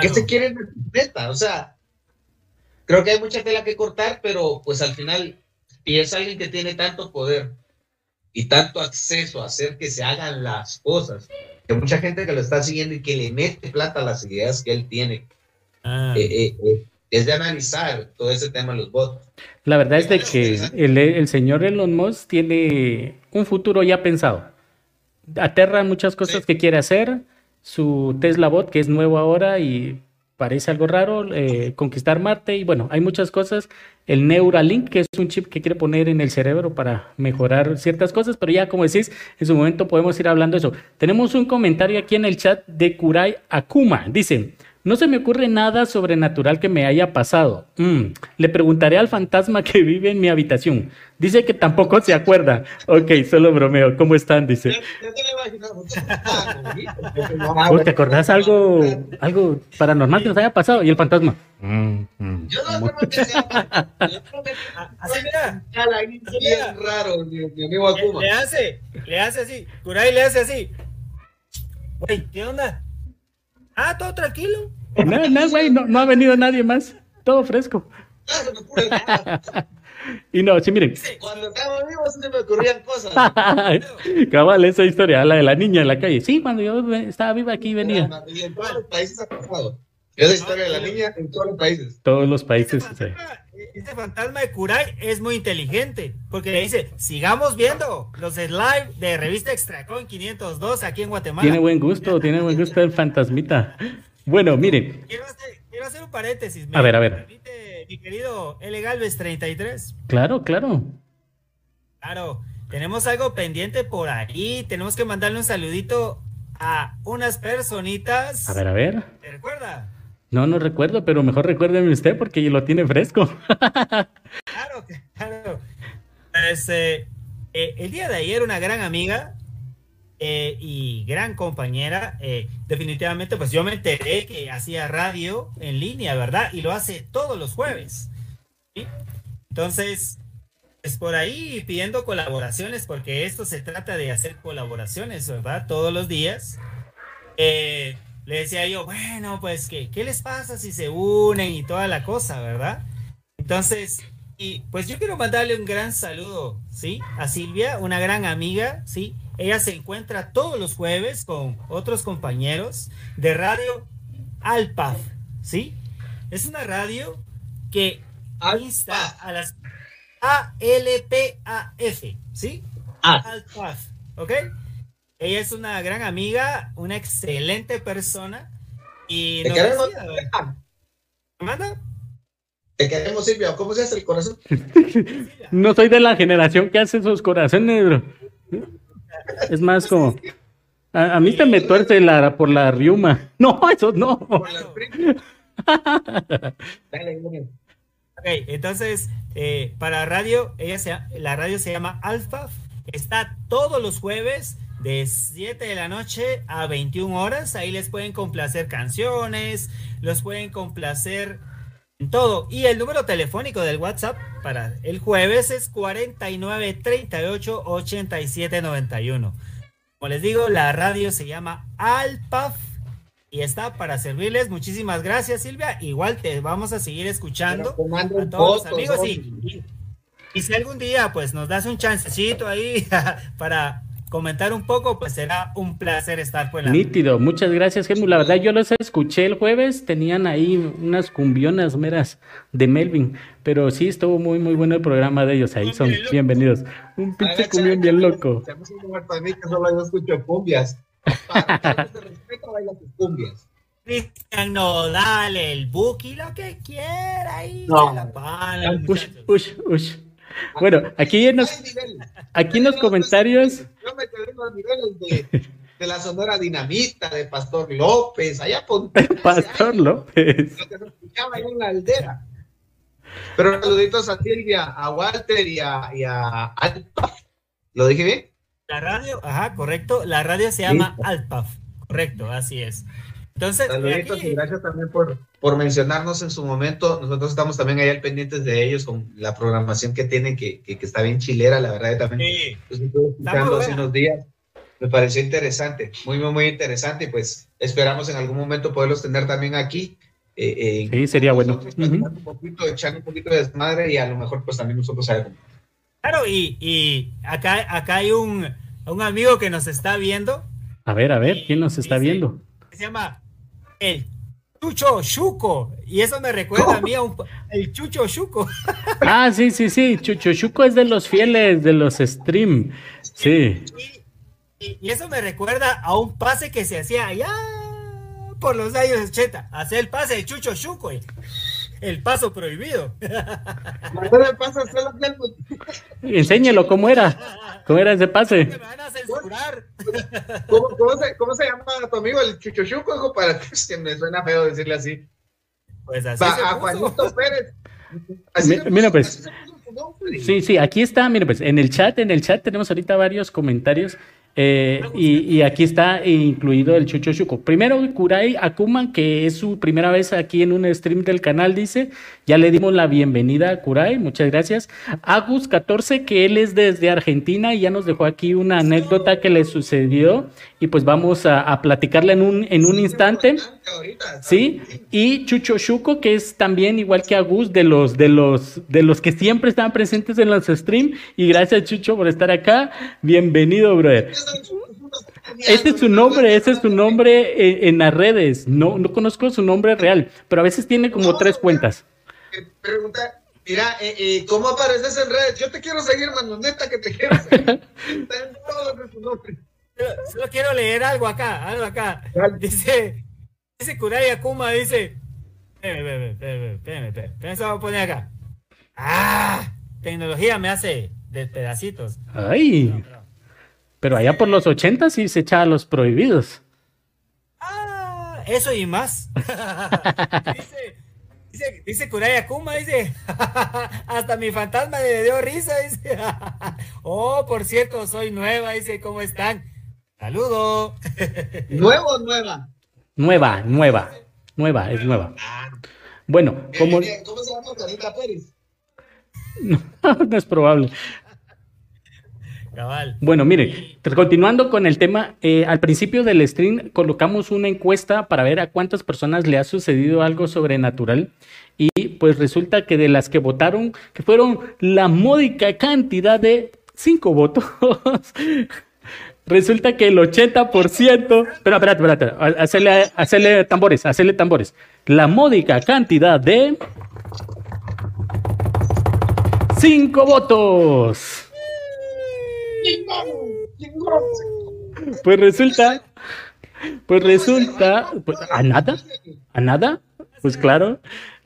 ¿Qué se quiere en el planeta? O sea, creo que hay mucha tela que cortar, pero pues al final, y es alguien que tiene tanto poder y tanto acceso a hacer que se hagan las cosas, que mucha gente que lo está siguiendo y que le mete plata a las ideas que él tiene, ah. eh, eh, eh, es de analizar todo ese tema de los votos. La verdad es de que el, el señor Elon Musk tiene un futuro ya pensado. Aterra muchas cosas que quiere hacer. Su Tesla Bot, que es nuevo ahora y parece algo raro, eh, conquistar Marte y bueno, hay muchas cosas. El Neuralink, que es un chip que quiere poner en el cerebro para mejorar ciertas cosas, pero ya como decís, en su momento podemos ir hablando de eso. Tenemos un comentario aquí en el chat de Kurai Akuma. Dice, no se me ocurre nada sobrenatural que me haya pasado. Mm, le preguntaré al fantasma que vive en mi habitación. Dice que tampoco se acuerda. Ok, solo bromeo. ¿Cómo están? Dice. ¿Te acordás algo, algo paranormal que nos haya pasado? Y el fantasma. Mm, mm, Yo no sé que Así mira. Bien raro, mi amigo Akuma. Le hace, le hace así. Kurai le hace así. Güey, ¿qué onda? Ah, todo tranquilo. No, no, güey, no, ha venido nadie más. Todo fresco. y no, sí, miren. Cuando estaba vivo se me ocurrían cosas. Cabal, esa historia, la de la niña en la calle. Sí, cuando yo estaba viva aquí venía. Y en todos los países ha pasado. Esa historia de la niña en todos los países. Todos los países, sí este fantasma de Kurai es muy inteligente, porque le dice, sigamos viendo los live de revista Extracoin 502 aquí en Guatemala. Tiene buen gusto, tiene buen gusto el fantasmita. Bueno, miren. Quiero hacer, un paréntesis. a ver, a ver. mi querido L. Galvez 33. Claro, claro. Claro, tenemos algo pendiente por ahí. Tenemos que mandarle un saludito a unas personitas. A ver, a ver. ¿Te recuerda? No, no recuerdo, pero mejor recuérdeme usted porque lo tiene fresco. claro, claro. Este, eh, el día de ayer una gran amiga eh, y gran compañera, eh, definitivamente pues yo me enteré que hacía radio en línea, ¿verdad? Y lo hace todos los jueves. Entonces, es por ahí pidiendo colaboraciones porque esto se trata de hacer colaboraciones, ¿verdad? Todos los días. Eh, le decía yo, bueno, pues, ¿qué, ¿qué les pasa si se unen y toda la cosa, verdad? Entonces, y pues yo quiero mandarle un gran saludo, ¿sí? A Silvia, una gran amiga, ¿sí? Ella se encuentra todos los jueves con otros compañeros de radio Alpaf, ¿sí? Es una radio que Insta a las A-L-P-A-F, ¿sí? Ah. Alpaf, ¿ok? Ella es una gran amiga, una excelente persona. Y Te nos queremos, decía. ¿Manda? Te queremos, Silvia. ¿Cómo se hace el corazón? No soy de la generación que hace esos corazones, bro. Es más como. A, a mí se me tuerce la, por la riuma. No, eso no. Por primas. Dale. Ok, entonces, eh, para radio, ella se, la radio se llama Alpha. Está todos los jueves de 7 de la noche a 21 horas. Ahí les pueden complacer canciones, los pueden complacer en todo. Y el número telefónico del WhatsApp para el jueves es 49 38 87 91. Como les digo, la radio se llama Alpaf y está para servirles. Muchísimas gracias, Silvia. Igual te vamos a seguir escuchando a todos los amigos. Y- y si algún día pues nos das un chancecito ahí para comentar un poco, pues será un placer estar por la Nítido, muchas gracias, Gemu. La verdad, yo los escuché el jueves, tenían ahí unas cumbionas meras de Melvin, pero sí estuvo muy, muy bueno el programa de ellos. Ahí son bienvenidos. Un pinche cumbión bien loco. De mí que solo yo escucho cumbias. Para cumbias. Cristian Nodal, el Buki, lo que quiera ahí. No. se la pana, Ush, ush, ush. Bueno, aquí en los, aquí en los comentarios, Yo me quedé en los niveles de, de la Sonora Dinamita, de Pastor López, allá por Pastor López. lo que se escuchaba ahí en la aldea. Pero saluditos a Silvia, a Walter y a, y a Alpa. ¿Lo dije bien? La radio, ajá, correcto. La radio se llama Alpaf. Correcto, así es. Entonces, Saluditos aquí- y gracias también por, por mencionarnos en su momento. Nosotros estamos también ahí al pendientes de ellos con la programación que tienen, que, que, que está bien chilera, la verdad. También Sí. los estuve escuchando hace unos días. Me pareció interesante, muy, muy, muy interesante. Y pues esperamos en algún momento poderlos tener también aquí. eh, eh, Sí, sería bueno. platicando un poquito, echando un poquito de desmadre y a lo mejor pues también nosotros sabemos. Claro, y, y acá, acá hay un, un amigo que nos está viendo. A ver, a ver, ¿quién nos está Dice- viendo? se llama el Chucho Chuco. Y eso me recuerda a mí a un, el Chucho Chuco. Ah, sí, sí, sí. Chuchuchuco es de los fieles de los stream. Sí. Y, y- y eso me recuerda a un pase que se hacía allá por los años 80. Hacer el pase de Chucho Chuco. El, el paso prohibido. Mañana pasa solo que- Enséñelo cómo era. ¿Cómo era ese pase? Me van a censurar. ¿Cómo, cómo se, ¿Cómo se llama tu amigo el chuchuchuco? Hijo, para que me suena feo decirle así. Pues así Va, se a. Juanito Pérez. Le mira, pues. así. Sí, sí, aquí está, mire, pues en el chat, en el chat tenemos ahorita varios comentarios eh, y, y aquí está incluido el Chucho Chuco. Primero, Kurai Akuma, que es su primera vez aquí en un stream del canal, dice, ya le dimos la bienvenida a Kurai, muchas gracias. Agus14, que él es desde Argentina y ya nos dejó aquí una anécdota que le sucedió y pues vamos a, a platicarla en un, en un instante. Sí, y Chucho Chuco, que es también igual que Agus, de los, de los, de los que siempre están presentes en los streams. Y gracias, Chucho, por estar acá. Bienvenido, brother. Ese es su nombre, ese es su nombre en, en las redes. No, no conozco su nombre real, pero a veces tiene como tres cuentas. Eh, Pregunta, mira, eh, eh, ¿cómo apareces en redes? Yo te quiero seguir, mano, neta que te quiero seguir. Está en todo de tu nombre. Solo, solo quiero leer algo acá, algo acá. Dice, dice Kurai Akuma, dice. Espérame, espérame, espérame, espérame, espérame, espérame, eso lo voy a poner acá. Ah, tecnología me hace de pedacitos. Ay, pero allá por los 80 sí se echaba los prohibidos. Ah, eso y más. dice, dice, dice Kurai Akuma, dice, hasta mi fantasma le dio risa, dice. oh, por cierto, soy nueva, dice, ¿cómo están? Saludo. ¿Nuevo o nueva? Nueva, nueva, nueva, es nueva. Bueno, como eh, eh, ¿Cómo se llama Juanita Pérez? no es probable. Cabal. Bueno, mire, continuando con el tema, eh, al principio del stream colocamos una encuesta para ver a cuántas personas le ha sucedido algo sobrenatural y pues resulta que de las que votaron, que fueron la módica cantidad de cinco votos, resulta que el 80%, pero espérate, espérate, hacerle, hacerle tambores, hacerle tambores, la módica cantidad de cinco votos. Pues resulta, pues resulta, pues, ¿a nada? ¿A nada? Pues claro,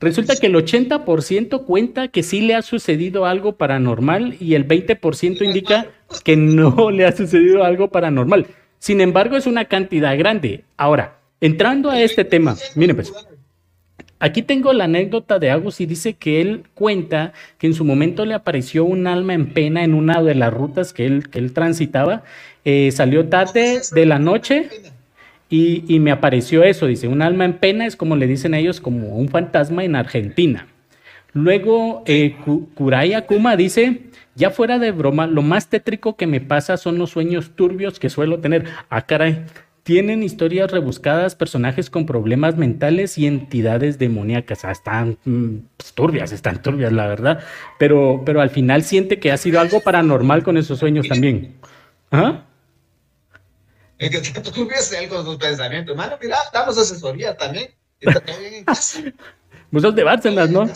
resulta que el 80% cuenta que sí le ha sucedido algo paranormal y el 20% indica que no le ha sucedido algo paranormal. Sin embargo, es una cantidad grande. Ahora, entrando a este tema, miren pues, aquí tengo la anécdota de Agus y dice que él cuenta que en su momento le apareció un alma en pena en una de las rutas que él, que él transitaba. Eh, salió tarde de la noche y, me apareció eso, dice, un alma en pena es como le dicen ellos, como un fantasma en Argentina. Luego, eh, Kurai Akuma dice, ya fuera de broma, lo más tétrico que me pasa son los sueños turbios que suelo tener. Ah, caray, tienen historias rebuscadas, personajes con problemas mentales y entidades demoníacas. Ah, están mm, pues, turbias, están turbias, la verdad. Pero, pero al final siente que ha sido algo paranormal con esos sueños también. ¿Ah? En que tú tuviese algo con tus pensamientos. Mano, mira, damos asesoría también. Está bien en casa. Muchos de Bárcenas, ¿no?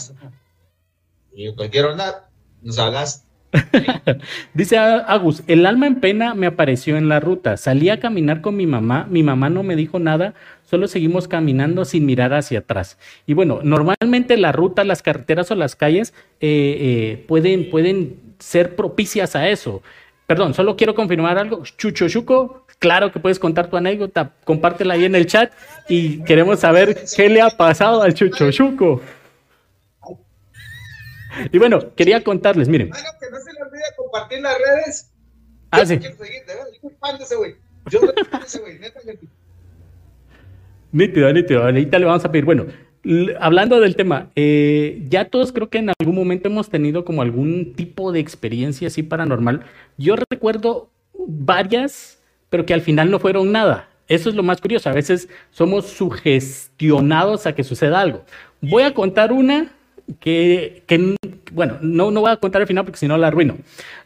Y cualquier onda, nos hagas. Dice Agus, el alma en pena me apareció en la ruta. Salí a caminar con mi mamá, mi mamá no me dijo nada, solo seguimos caminando sin mirar hacia atrás. Y bueno, normalmente la ruta, las carreteras o las calles eh, eh, pueden, pueden ser propicias a eso. Perdón, solo quiero confirmar algo. Chucho Chuco, claro que puedes contar tu anécdota, compártela ahí en el chat y queremos saber qué le ha pasado al Chucho Chuco. Y bueno, quería contarles, miren. Bueno, que no se le olvide compartir las redes. Ah, sí. Yo. Nítido, nítido. Ahorita le vamos a pedir. Bueno, hablando del tema, eh, ya todos creo que en algún momento hemos tenido como algún tipo de experiencia así paranormal. Yo recuerdo varias, pero que al final no fueron nada. Eso es lo más curioso. A veces somos sugestionados a que suceda algo. Voy a contar una que, bueno, no, no voy a contar al final porque si no la arruino.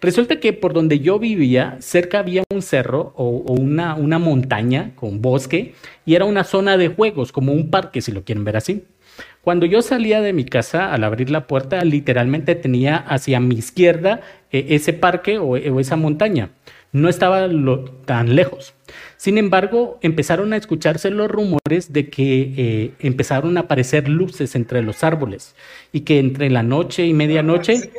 Resulta que por donde yo vivía, cerca había un cerro o, una, una montaña con bosque y era una zona de juegos, como un parque, si lo quieren ver así. Cuando yo salía de mi casa, al abrir la puerta, literalmente tenía hacia mi izquierda eh, ese parque o, o, esa montaña. No estaba lo, tan lejos. Sin embargo, empezaron a escucharse los rumores de que eh, empezaron a aparecer luces entre los árboles y que entre la noche y medianoche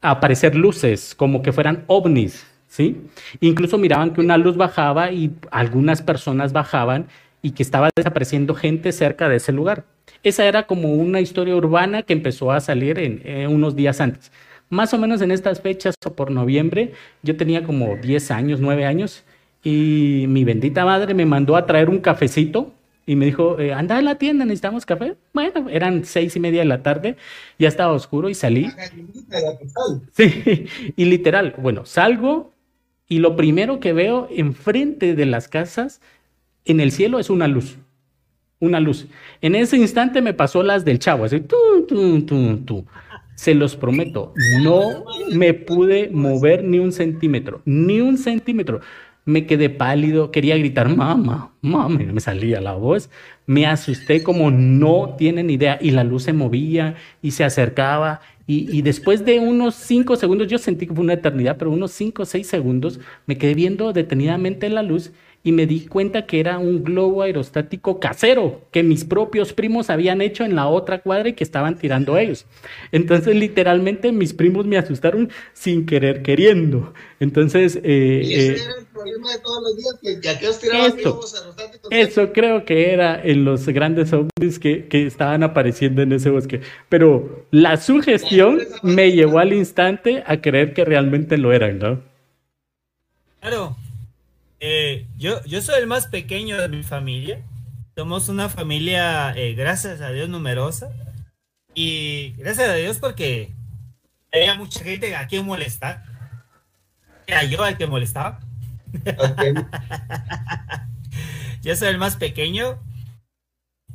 aparecer luces como que fueran ovnis, ¿sí? Incluso miraban que una luz bajaba y algunas personas bajaban y que estaba desapareciendo gente cerca de ese lugar. Esa era como una historia urbana que empezó a salir en eh, unos días antes. Más o menos en estas fechas o por noviembre, yo tenía como 10 años, 9 años, y mi bendita madre me mandó a traer un cafecito y me dijo, eh, anda a la tienda, necesitamos café. Bueno, eran seis y media de la tarde, ya estaba oscuro y salí. Sí, y literal, bueno, salgo y lo primero que veo enfrente de las casas en el cielo es una luz. Una luz. En ese instante me pasó las del chavo, así, Se los prometo, no me pude mover ni un centímetro, ni un centímetro me quedé pálido, quería gritar, mamá, mamá, me salía la voz, me asusté como no tienen idea y la luz se movía y se acercaba y, y después de unos cinco segundos, yo sentí que fue una eternidad, pero unos cinco o seis segundos, me quedé viendo detenidamente la luz y me di cuenta que era un globo aerostático casero que mis propios primos habían hecho en la otra cuadra y que estaban tirando ellos. Entonces, literalmente, mis primos me asustaron sin querer queriendo. Entonces, eh, ¿Y ese eh, era el problema de todos los días, que, aquellos tiraban globos aerostáticos. Eso creo que era en los grandes ovnis que, que estaban apareciendo en ese bosque. Pero la sugestión me llevó al instante a creer que realmente lo eran, ¿no? Claro, eh, yo, yo soy el más pequeño de mi familia. Somos una familia, eh, gracias a Dios, numerosa. Y gracias a Dios porque había mucha gente a quien molestar. Era yo el que molestaba. yo soy el más pequeño.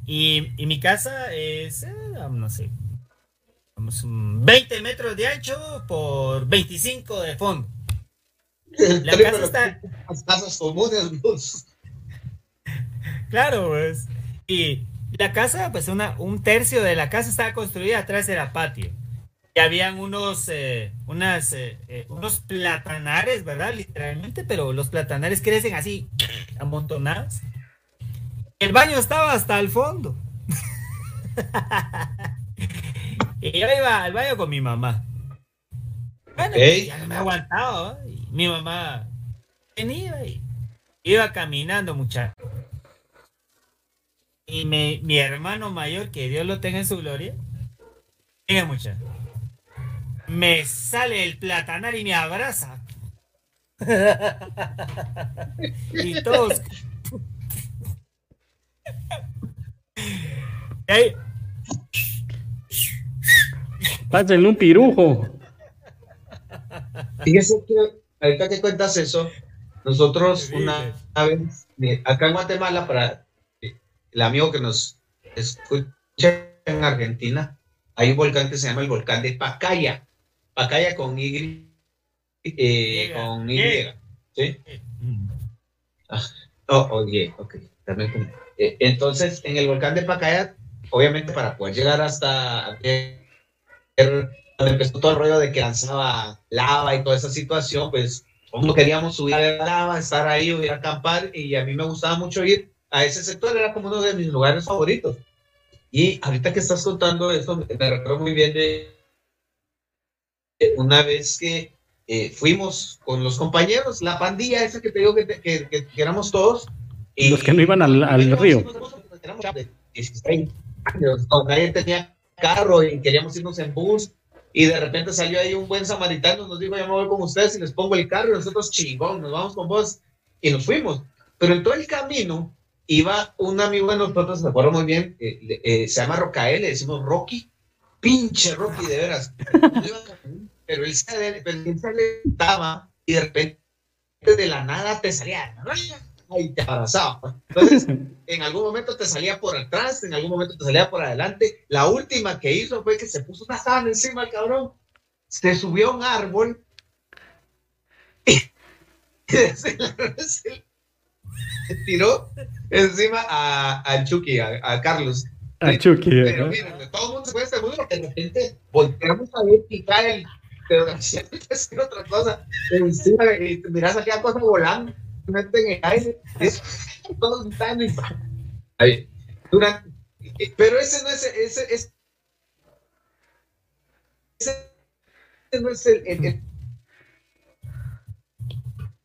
Y, y mi casa es, eh, no sé, 20 metros de ancho por 25 de fondo. La casa está. Las casas comunes, Claro, pues. Y la casa, pues una, un tercio de la casa estaba construida atrás de la patio. y habían unos, eh, unas, eh, eh, unos platanares, ¿verdad? Literalmente, pero los platanares crecen así, amontonados. El baño estaba hasta el fondo. y yo iba al baño con mi mamá. Bueno, ya no me aguantaba. Y mi mamá venía y iba caminando, muchacho. Y mi hermano mayor, que Dios lo tenga en su gloria, Venga, muchacho me sale el platanar y me abraza. y todos. ¿Eh? Pásenle un pirujo. Fíjese que ahorita que cuentas eso, nosotros una, vez, acá en Guatemala, para el amigo que nos escucha en Argentina, hay un volcán que se llama el volcán de Pacaya. Pacaya con Y. Eh, con Y. ¿Sí? Oh, oye, ok. Eh, entonces, en el volcán de Pacaya, obviamente para poder llegar hasta donde empezó todo el rollo de que lanzaba lava y toda esa situación, pues como queríamos subir a la lava, estar ahí, ir a acampar, y a mí me gustaba mucho ir a ese sector, era como uno de mis lugares favoritos. Y ahorita que estás contando esto, me recuerdo muy bien de una vez que eh, fuimos con los compañeros, la pandilla esa que te digo que, que, éramos todos. Y, los que no iban al, al río. nadie tenía carro y queríamos irnos en bus. Y de repente salió ahí un buen samaritano, nos dijo, ya me voy con ustedes y les pongo el carro. Y nosotros, chingón, nos vamos con vos. Y nos fuimos. Pero en todo el camino iba un amigo de nosotros, me acuerdo muy bien, eh, eh, se llama Rocael, le decimos Rocky pinche Rocky, de veras. pero él se, levantaba y de repente de la nada te salía y te abrazaba. Entonces, en algún momento te salía por atrás, en algún momento te salía por adelante. La última que hizo fue que se puso una sábana encima el cabrón, se subió a un árbol y, se, tiró encima a, Chucky, a Carlos. A Chucky, Pero miren, todo el mundo se puede estar porque de repente volteamos a ver y cae el. Pero es otra cosa. Encima, y miras aquella cosa volando, en el aire, es todos gritando y. Ahí. Durante, pero ese no es. Ese, ese, ese no es el, el, el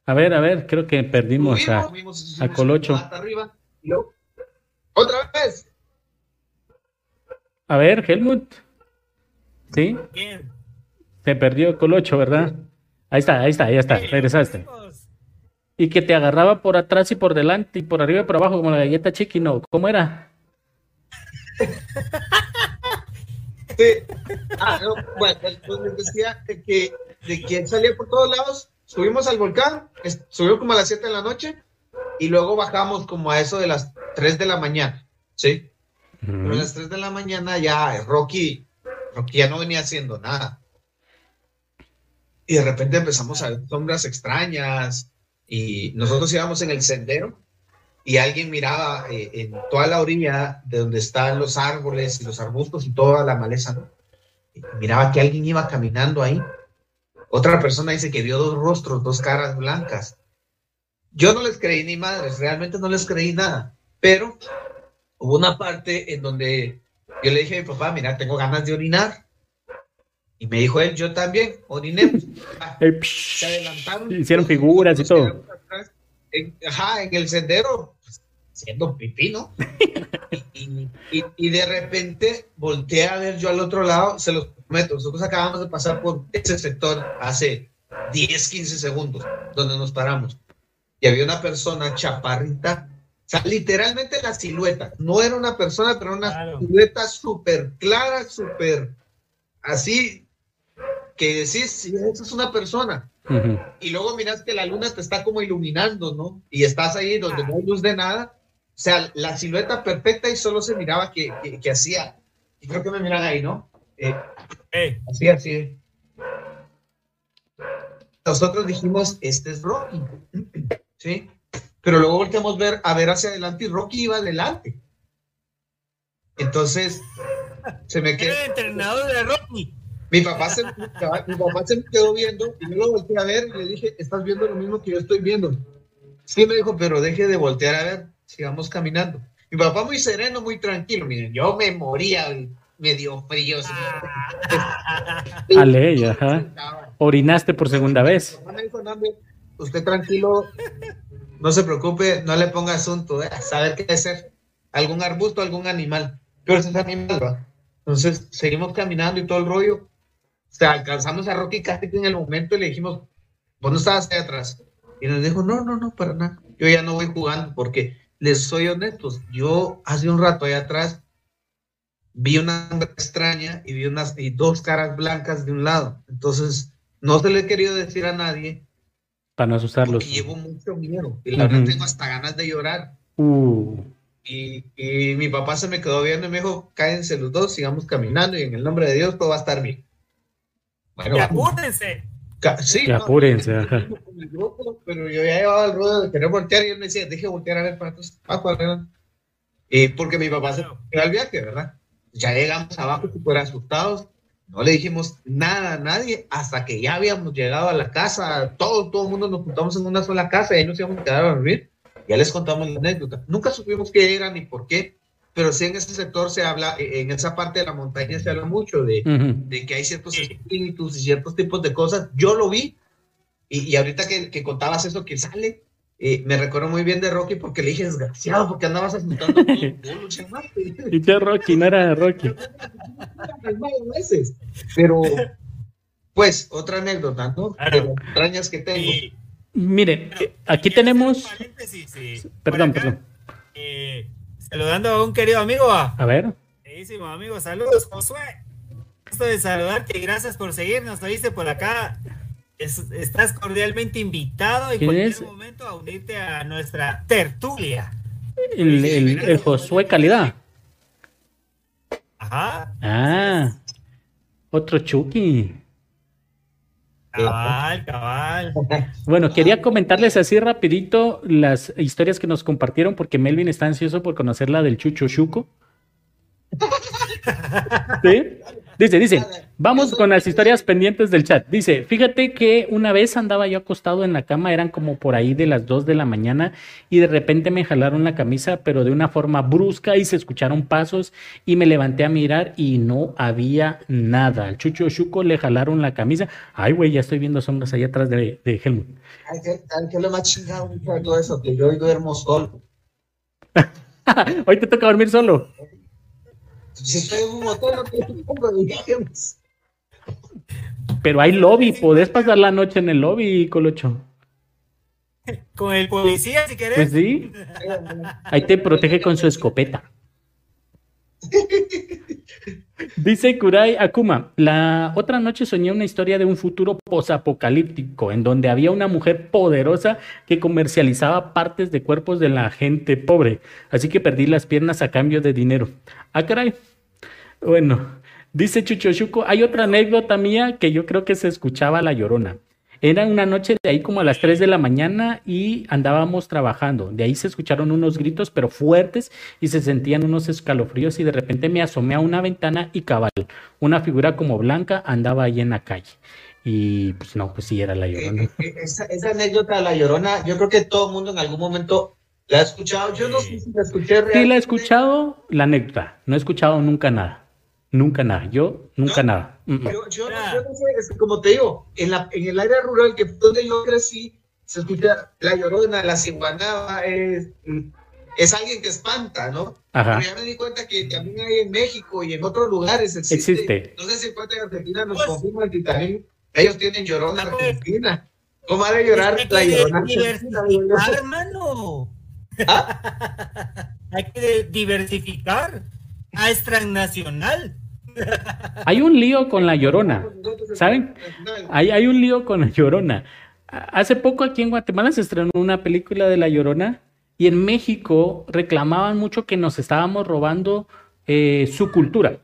a ver, a ver, creo que perdimos subimos, a, subimos, a Colocho. Hasta arriba, y luego, otra vez. A ver, Helmut. ¿Sí? ¿Quién? Se perdió Colocho, ¿verdad? Ahí está, ahí está, ahí está, regresaste. Y que te agarraba por atrás y por delante y por arriba y por abajo como la galleta chiquino. ¿Cómo era? Sí. Ah, no, bueno, pues, pues les decía que, de que salía por todos lados, subimos al volcán, subió como a las 7 de la noche y luego bajamos como a eso de las 3 de la mañana, ¿sí? Pero a las 3 de la mañana ya Rocky, Rocky ya no venía haciendo nada. Y de repente empezamos a ver sombras extrañas y nosotros íbamos en el sendero y alguien miraba eh, en toda la orilla de donde están los árboles y los arbustos y toda la maleza, ¿no? Miraba que alguien iba caminando ahí. Otra persona dice que vio dos rostros, dos caras blancas. Yo no les creí ni madres, realmente no les creí nada, pero hubo una parte en donde yo le dije a mi papá, mira, tengo ganas de orinar. Y me dijo él, yo también, oriné. se adelantaron. Hicieron figuras y todo. ajá, en el sendero, pues, siendo pipí, ¿no? y, y, de repente volteé a ver yo al otro lado, se los prometo, nosotros acabamos de pasar por ese sector hace 10, 15 segundos, donde nos paramos. Y había una persona chaparrita o sea, literalmente la silueta. No era una persona, pero una silueta súper clara, súper así, que decís, sí, esa es una persona. Y luego miras que la luna te está como iluminando, ¿no? Y estás ahí donde no hay luz de nada. O sea, la silueta perfecta y solo se miraba que, que, hacía. Y creo que me miran ahí, ¿no? Eh, así, así. Nosotros dijimos, este es Rocky. ¿Sí? pero luego volteamos a ver, a ver hacia adelante y Rocky iba adelante. Entonces, se me quedó. Era el entrenador de Rocky. Mi papá, se, mi papá se me quedó viendo y yo lo volteé a ver y le dije, estás viendo lo mismo que yo estoy viendo. Sí, me dijo, pero deje de voltear a ver, sigamos caminando. Mi papá muy sereno, muy tranquilo, miren, yo me moría medio frío. Ale, ajá. Orinaste por segunda vez. Me dijo, no, usted tranquilo, no se preocupe, no le ponga asunto, ¿eh? a saber qué hacer. Algún arbusto, algún animal. Pero ese es animal, ¿va? Entonces, seguimos caminando y todo el rollo. Sea, alcanzamos a Rocky casi en el momento y le dijimos, ¿vos no estabas ahí atrás? Y nos dijo, no, no, no, para nada. Yo ya no voy jugando porque les soy honestos. Yo hace un rato ahí atrás vi una extraña y vi unas y dos caras blancas de un lado. Entonces, no se le he querido decir a nadie. Para no asustarlos. Y llevo mucho miedo. Y la verdad tengo hasta ganas de llorar. Uh. Y, y, mi papá se me quedó viendo y me dijo, cállense los dos, sigamos caminando y en el nombre de Dios todo va a estar bien. Bueno, y apúrense. Sí, y apúrense. pero yo ya llevaba el ruedo de querer voltear y él me decía, deje voltear a ver para atrás, Y porque mi papá se fue al viaje, ¿verdad? Ya llegamos abajo súper asustados, no le dijimos nada a nadie hasta que ya habíamos llegado a la casa, todo, todo el mundo nos juntamos en una sola casa y ahí nos íbamos a quedar a dormir. Ya les contamos la anécdota. Nunca supimos qué era ni por qué, pero sí en ese sector se habla, e, en esa parte de la montaña se habla mucho de, de que hay ciertos espíritus y ciertos tipos de cosas. Yo lo vi y, y ahorita que, que, contabas eso que sale, eh, me recuerdo muy bien de Rocky porque le dije desgraciado porque andabas asustando Y que Rocky, no era Rocky. Pero, pues, otra anécdota, ¿no? Claro. extrañas que tengo. Miren, eh, aquí tenemos. Perdón, perdón. Eh, saludando a un querido amigo. A ver. Queridísimo amigo, saludos, Josué. Gusto de saludarte y gracias por seguirnos. Lo viste por acá. estás cordialmente invitado en cualquier es? momento a unirte a nuestra tertulia. El, el, el Josué Calidad. Ajá. Ah, otro Chucky. Cabal, cabal. Bueno, quería comentarles así rapidito las historias que nos compartieron porque Melvin está ansioso por conocer la del Chucho Chuco. ¿Sí? Dice, dice, vamos con las historias pendientes del chat. Dice, fíjate que una vez andaba yo acostado en la cama, eran como por ahí de las 2 de la mañana y de repente me jalaron la camisa, pero de una forma brusca y se escucharon pasos y me levanté a mirar y no había nada. Al Chucho Chuco le jalaron la camisa. Ay, güey, ya estoy viendo sombras allá atrás de, de Helmut. Ay, que, lo más chingado todo eso, que yo hoy duermo solo. hoy te toca dormir solo. Si estoy en un motel, no tengo Pero hay lobby, podés pasar la noche en el lobby, Colocho. Con el policía, si querés. Pues sí. Ahí te protege con su escopeta. Dice Kurai Akuma, la otra noche soñé una historia de un futuro posapocalíptico en donde había una mujer poderosa que comercializaba partes de cuerpos de la gente pobre, así que perdí las piernas a cambio de dinero. Ah, caray. Bueno, dice Chucho hay otra anécdota mía que yo creo que se escuchaba la llorona. Era una noche de ahí como a las 3 de la mañana y andábamos trabajando. De ahí se escucharon unos gritos, pero fuertes, y se sentían unos escalofríos y de repente me asomé a una ventana y cabal, una figura como blanca andaba ahí en la calle. Y pues no, pues sí, era la llorona. Eh, eh, esa, anécdota de la llorona, yo creo que todo el mundo en algún momento la ha escuchado. Yo no sé si la escuché realmente. Sí, la he escuchado, la anécdota. No he escuchado nunca nada. Nunca nada, yo nunca nada. Yo, yo, no sé, como te digo, en, la, en el área rural que donde yo crecí, se escucha la llorona, la ciguanaba, es, es alguien que espanta, ¿no? Pero ya me di cuenta que también hay en México y en otros lugares existe. existe. No sé si en cuenta en Argentina nos pues, confirman que también ellos tienen llorona argentina. ¿Cómo ha de llorar la llorona argentina? hermano. ¿Ah? hay que diversificar a extranacional. Hay un lío con la llorona, ¿saben? Hay, hay un lío con la llorona. Hace poco aquí en Guatemala se estrenó una película de la llorona y en México reclamaban mucho que nos estábamos robando eh, su cultura,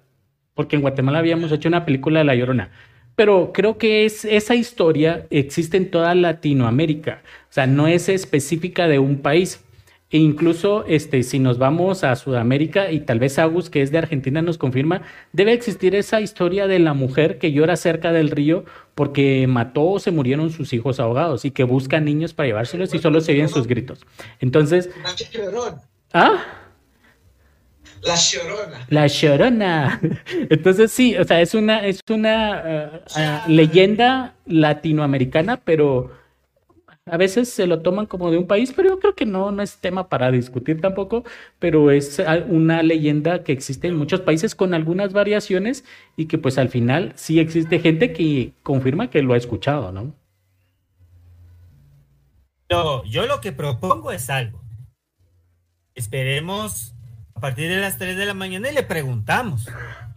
porque en Guatemala habíamos hecho una película de la llorona. Pero creo que es, esa historia existe en toda Latinoamérica, o sea, no es específica de un país. E incluso este, si nos vamos a Sudamérica y tal vez Agus, que es de Argentina, nos confirma, debe existir esa historia de la mujer que llora cerca del río porque mató o se murieron sus hijos ahogados y que busca niños para llevárselos y solo se oyen sus gritos. Entonces... ¿Ah? La Llorona. La Llorona. Entonces sí, o sea, es una, es una eh, eh, leyenda latinoamericana, pero a veces se lo toman como de un país, pero yo creo que no, no es tema para discutir tampoco, pero es una leyenda que existe en muchos países con algunas variaciones y que pues al final sí existe gente que confirma que lo ha escuchado, ¿no? No, yo lo que propongo es algo. Esperemos a partir de las 3 de la mañana y le preguntamos.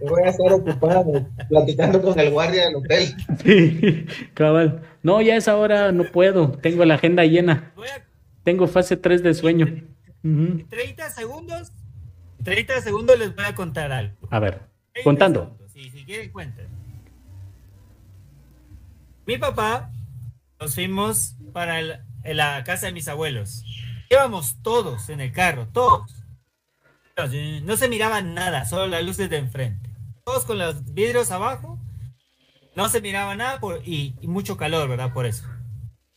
voy a estar ocupado platicando con el guardia del hotel. Sí, cabal. No, ya es ahora no puedo. Tengo la agenda llena. Tengo fase 3 de sueño. 30 segundos. 30 segundos les voy a contar algo. A ver, contando. si quieren, cuenten. Mi papá nos fuimos para la casa de mis abuelos. Íbamos todos en el carro, todos. No se miraba nada, solo las luces de enfrente. Todos con los vidrios abajo. No se miraba nada por, y, mucho calor, ¿verdad? Por eso.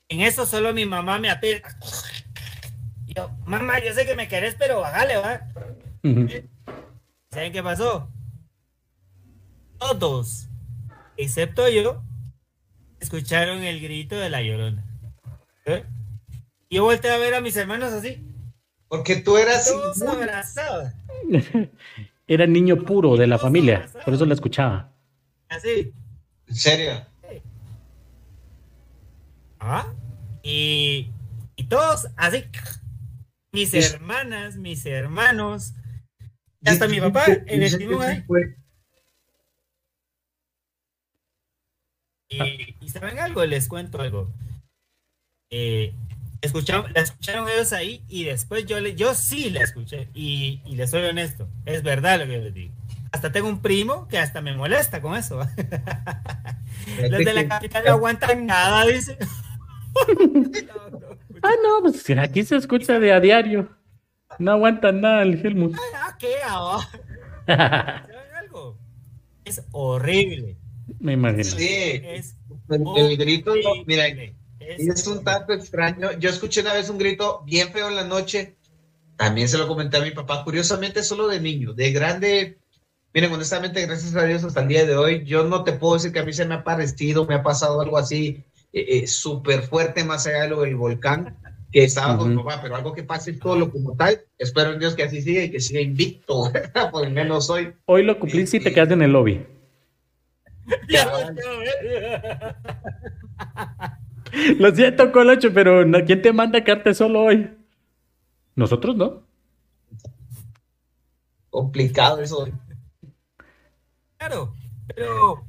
En eso solo mi mamá me apela. Yo, mamá, yo sé que me querés, pero bájale, ¿va? ¿Saben qué pasó? Todos, excepto yo, escucharon el grito de la llorona. ¿Eh? Yo volteé a ver a mis hermanos así. Porque tú eras. Era niño puro de la familia, por eso la escuchaba. Así. ¿En serio? ¿Ah? Y, y todos así. Mis hermanas, mis hermanos. Y hasta mi papá en el ahí. Y, y, saben algo, les cuento algo. Eh, escucharon, la escucharon ellos ahí y después yo, le, yo sí la escuché y, y les soy honesto, es verdad lo que les digo. Hasta tengo un primo que hasta me molesta con eso. Los de la capital no aguantan nada, dice. ah, no, pues aquí se escucha de a diario. No aguantan nada el Helmut. Ah, ¿qué? algo? Es horrible. Me imagino. Sí. Es el, grito, mira, es un tanto extraño. Yo escuché una vez un grito bien feo en la noche. También se lo comenté a mi papá. Curiosamente, solo de niño. De grande, miren, honestamente, gracias a Dios hasta el día de hoy, yo no te puedo decir que a mí se me ha parecido, me ha pasado algo así eh, eh, súper fuerte más allá de lo del volcán que estaba con mi papá, pero algo que pase todo lo como tal. Espero en Dios que así siga y que siga invicto, por lo menos hoy. Hoy lo cumpliste y te quedas en el lobby. Lo siento, Colocho, pero ¿quién te manda a quedarte solo hoy? Nosotros no. Complicado eso. Claro, pero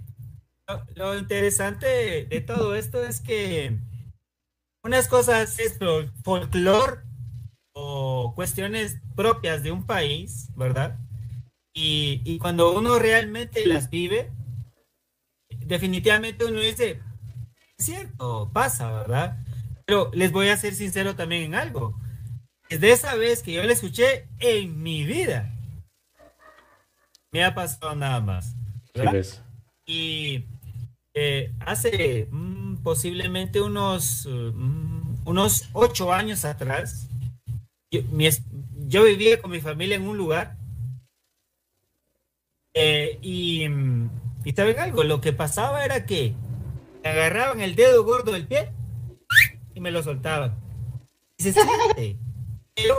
lo, interesante de todo esto es que unas cosas es folclore o cuestiones propias de un país, ¿verdad? Y, y cuando uno realmente las vive, definitivamente uno dice, cierto, pasa, ¿verdad? Pero les voy a ser sincero también en algo. Desde esa vez que yo la escuché en mi vida, me ha pasado nada más. Y eh, hace mm, posiblemente unos, mm, unos ocho años atrás, yo, vivía con mi familia en un lugar eh, y, mm, y ¿saben algo? Lo que pasaba era que agarraban el dedo gordo del pie y me lo soltaban. Y se siente.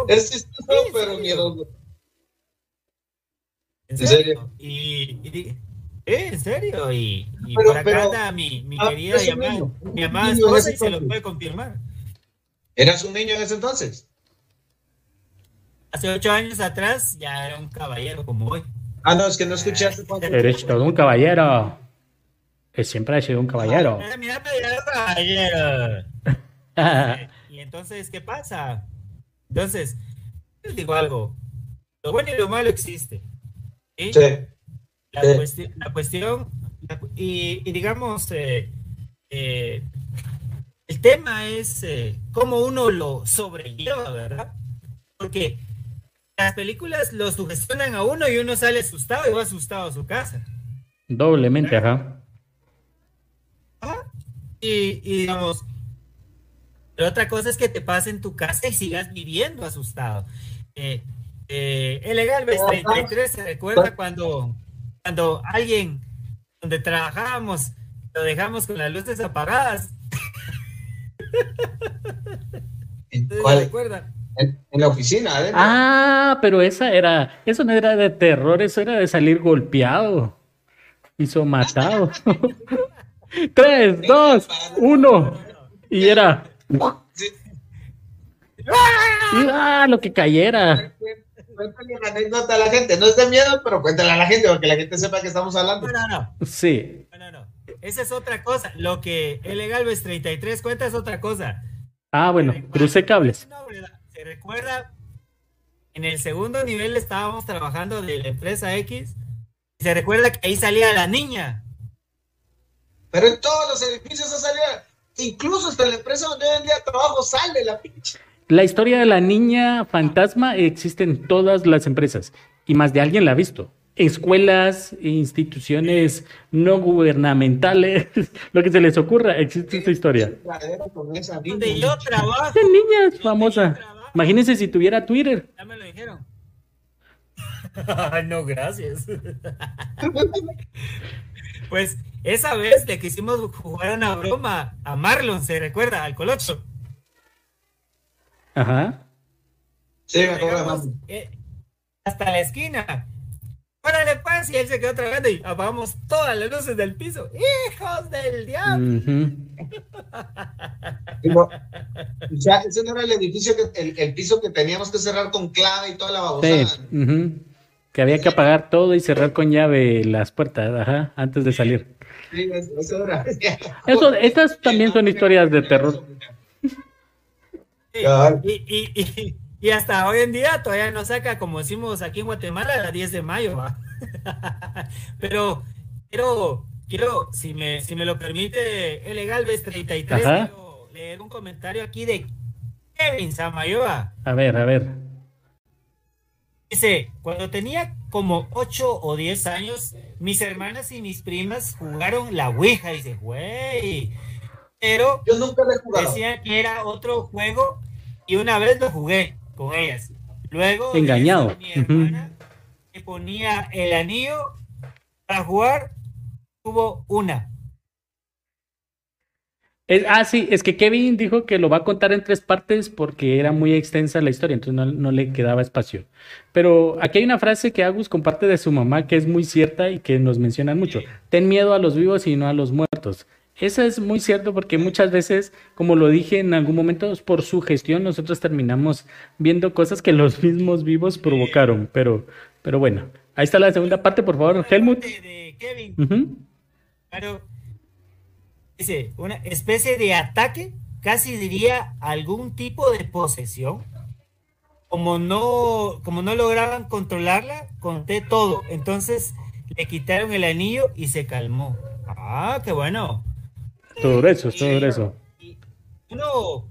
es chistoso, pero miedoso. ¿En serio? Y, y, eh, en serio. Y, y por acá anda mi, mi ah, querida llamada, mi amada esposa y se lo puede confirmar. ¿Eras un niño en ese entonces? Hace ocho años atrás ya era un caballero como hoy. Ah, no, es que no cuánto. Eres todo un caballero que siempre ha sido un caballero. Mira, caballero. y entonces, ¿qué pasa? Entonces, les digo algo. Lo bueno y lo malo existe. Sí. La, Cuestión, y, digamos, eh, eh, el tema es eh, cómo uno lo sobrelleva, ¿verdad? Porque las películas lo sugestionan a uno y uno sale asustado y va asustado a su casa. Doblemente, ajá y, y digamos, la otra cosa es que te pases en tu casa y sigas viviendo asustado. Eh, eh, el legal 33 se recuerda cuando, cuando alguien donde trabajábamos lo dejamos con las luces apagadas. ¿Cuál? En, la oficina. ¿eh? Ah, pero esa era, eso no era de terror, eso era de salir golpeado y somatado. 3, 2, 1. Y era. ¡Ah! Lo que cayera. Cuéntale la anécdota a la gente. No es de miedo, pero cuéntale a la gente, para que la gente sepa que estamos hablando. No, no. Sí. No, no. Esa es otra cosa. Lo que el L. Galvez 33 cuenta es otra cosa. Ah, bueno, crucé cables. Se recuerda, en el segundo nivel estábamos trabajando de la empresa X. Y se recuerda que ahí salía la niña. Pero en todos los edificios ha salido, incluso hasta en la empresa donde hoy en día trabajo sale la pinche. La historia de la niña fantasma existe en todas las empresas y más de alguien la ha visto. Escuelas, instituciones no gubernamentales, lo que se les ocurra, existe esta historia. Donde yo trabajo. Esa niña es famosa. Imagínense si tuviera Twitter. Ya me lo dijeron. no, gracias. pues esa vez le quisimos jugar una broma a Marlon, ¿se recuerda? Al Colocho. Ajá. Sí, me acuerdo eh, Hasta la esquina. Órale, pues, y él se quedó trabajando y apagamos todas las luces del piso. ¡Hijos del diablo! o sea, ese no era el edificio, que, el, el, piso que teníamos que cerrar con clave y toda la babosada. Sí. Que había que apagar todo y cerrar con llave las puertas, ajá, antes de salir. Sí. Eso, estas también son historias de terror. Y, y, y, y, hasta hoy en día todavía no saca, como decimos aquí en Guatemala, la 10 de mayo. Pero quiero, quiero si, me, si me lo permite, el Galvez 33, quiero leer un comentario aquí de Kevin Samayoa. A ver, a ver. Dice, cuando tenía como 8 o 10 años, mis hermanas y mis primas jugaron la Ouija. Dice, güey. Pero yo nunca le he jugado. decían que era otro juego y una vez lo jugué con ellas. Luego, engañado. Mi hermana me ponía el anillo para jugar, tuvo una. Es, ah, sí, es que Kevin dijo que lo va a contar en tres partes porque era muy extensa la historia, entonces no, no, le quedaba espacio. Pero aquí hay una frase que Agus comparte de su mamá que es muy cierta y que nos mencionan mucho. Ten miedo a los vivos y no a los muertos. Eso es muy cierto porque muchas veces, como lo dije en algún momento, por su gestión nosotros terminamos viendo cosas que los mismos vivos provocaron. Pero, pero bueno, ahí está la segunda parte, por favor, Helmut. De Kevin. Uh -huh. Claro. Dice, una especie de ataque, casi diría algún tipo de posesión. Como no, como no lograban controlarla, conté todo. Entonces le quitaron el anillo y se calmó. Ah, qué bueno. Todo eso, todo eso. Y, uno,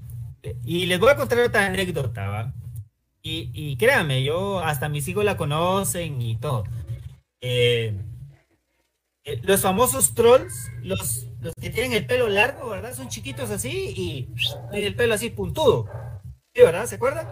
y les voy a contar otra anécdota, ¿va? Y, y créanme, yo hasta mis hijos la conocen y todo. Eh, eh, los famosos trolls, los, los que tienen el pelo largo, ¿verdad? Son chiquitos así y, y el pelo así puntudo. ¿Sí, verdad? ¿Se acuerdan?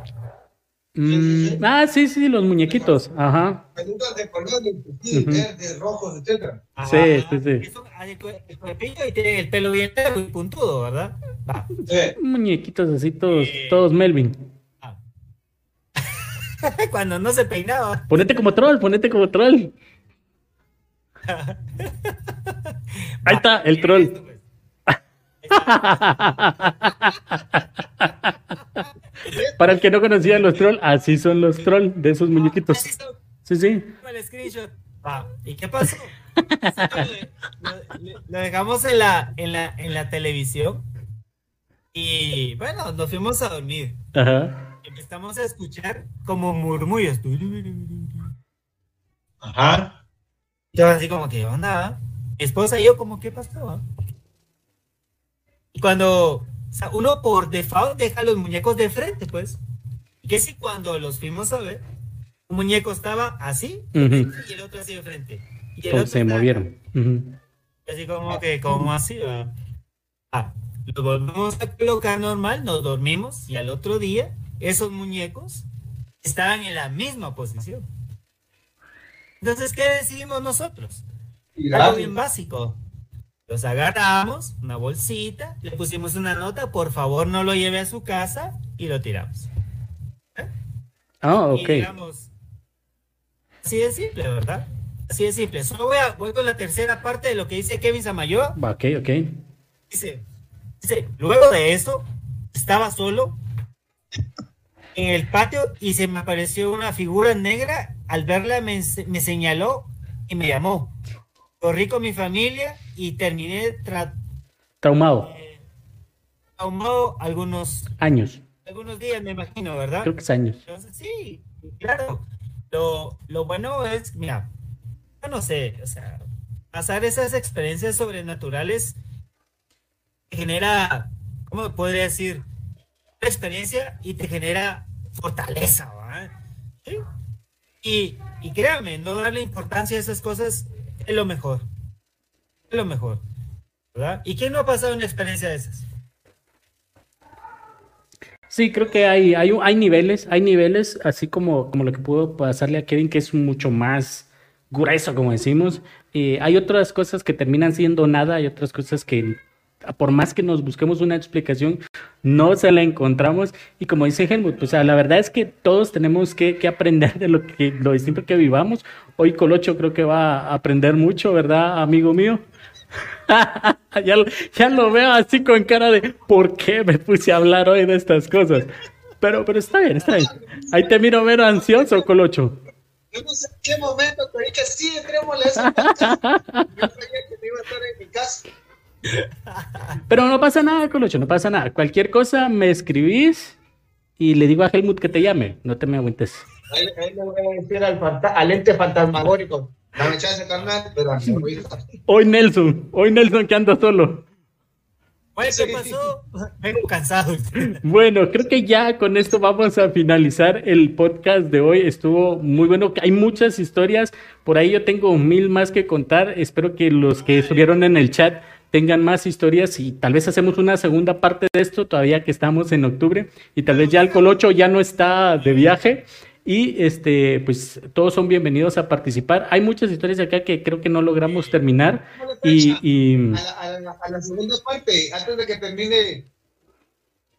Mm, ah, sí, sí, los muñequitos. Ajá. de colores, sí, verdes, rojos, etc. Sí, sí, sí. Son el cuerpillo y tienen el pelo bien largo y puntudo, ¿verdad? Va. Sí. Muñequitos así, todos, todos Melvin. Ah. Cuando no se peinaba. Ponete como troll, ponete como troll. Ahí está, el troll. Para el que no conocía los trolls, así son los trolls de esos muñequitos. Sí, sí. Ah, ¿Y qué pasó? lo, lo, dejamos en la, en, la, en la televisión y bueno, nos fuimos a dormir. Ajá. Empezamos a escuchar como murmullos. Ajá. Yo así como que, onda? Mi esposa y yo como, ¿qué pasó? Y cuando O sea, uno por default deja los muñecos de frente, pues. Que si cuando los fuimos a ver, un muñeco estaba así Ujú. y el otro así de frente. Y el otro se movieron. Ujú. Así como que, como así. Ah, lo volvemos a colocar normal, nos dormimos y al otro día esos muñecos estaban en la misma posición. Entonces, ¿qué decidimos nosotros? Algo bien básico. Los agarramos, una bolsita, le pusimos una nota, por favor no lo lleve a su casa y lo tiramos. Ah, Y ok. digamos, así de simple, ¿verdad? Así de simple. Solo voy, a, voy con la tercera parte de lo que dice Kevin Samayoa. Ok, ok. Dice, dice, luego de eso, estaba solo en el patio y se me apareció una figura negra. Al verla me, me señaló y me llamó. Corrí con mi familia y terminé tra- Traumado. traumado algunos, Años. algunos días, me imagino, ¿verdad? Creo que es años. Entonces, sí, claro. Lo, lo bueno es, mira, yo no sé, o sea, pasar esas experiencias sobrenaturales genera, ¿cómo podría decir? Una experiencia y te genera fortaleza. ¿Sí? Y, y créame, no darle importancia a esas cosas es lo mejor. Es lo mejor. ¿Verdad? ¿Y quién no ha pasado una experiencia de esas? Sí, creo que hay, hay, niveles, hay niveles, así como, como lo que pudo pasarle a Kevin, que es mucho más grueso, como decimos. Eh, hay otras cosas que terminan siendo nada, hay otras cosas que, por más que nos busquemos una explicación, no se la encontramos. Y como dice Helmut, pues, la verdad es que todos tenemos que, que aprender de lo, que, lo distinto que vivamos. Hoy Colocho creo que va a aprender mucho, ¿verdad, amigo mío? ya, ya lo veo así con cara de ¿por qué me puse a hablar hoy de estas cosas? Pero, pero está bien, está bien. Ahí te miro ver ansioso, Colocho. No sé en qué momento, pero dije, sí, entrémosle a esa. Yo sabía que te iba a estar en mi casa. Pero no pasa nada, Colocho, no pasa nada. Cualquier cosa me escribís y le digo a Helmut que te llame. No te me agüentes. Ahí, ahí le voy a decir al, fanta- al ente fantasmagórico. Dame chance, carnal, pero a mi oído. Hoy Nelson, hoy Nelson que anda solo. Oye, ¿qué pasó? Vengo cansado. Bueno, creo que ya con esto vamos a finalizar el podcast de hoy. Estuvo muy bueno. Hay muchas historias. Por ahí yo tengo mil más que contar. Espero que los que estuvieron en el chat tengan más historias y tal vez hacemos una segunda parte de esto todavía que estamos en octubre y tal vez ya el Colocho ya no está de viaje y este pues todos son bienvenidos a participar. Hay muchas historias acá que creo que no logramos terminar y, y A la, a, la, a la segunda parte, antes de que termine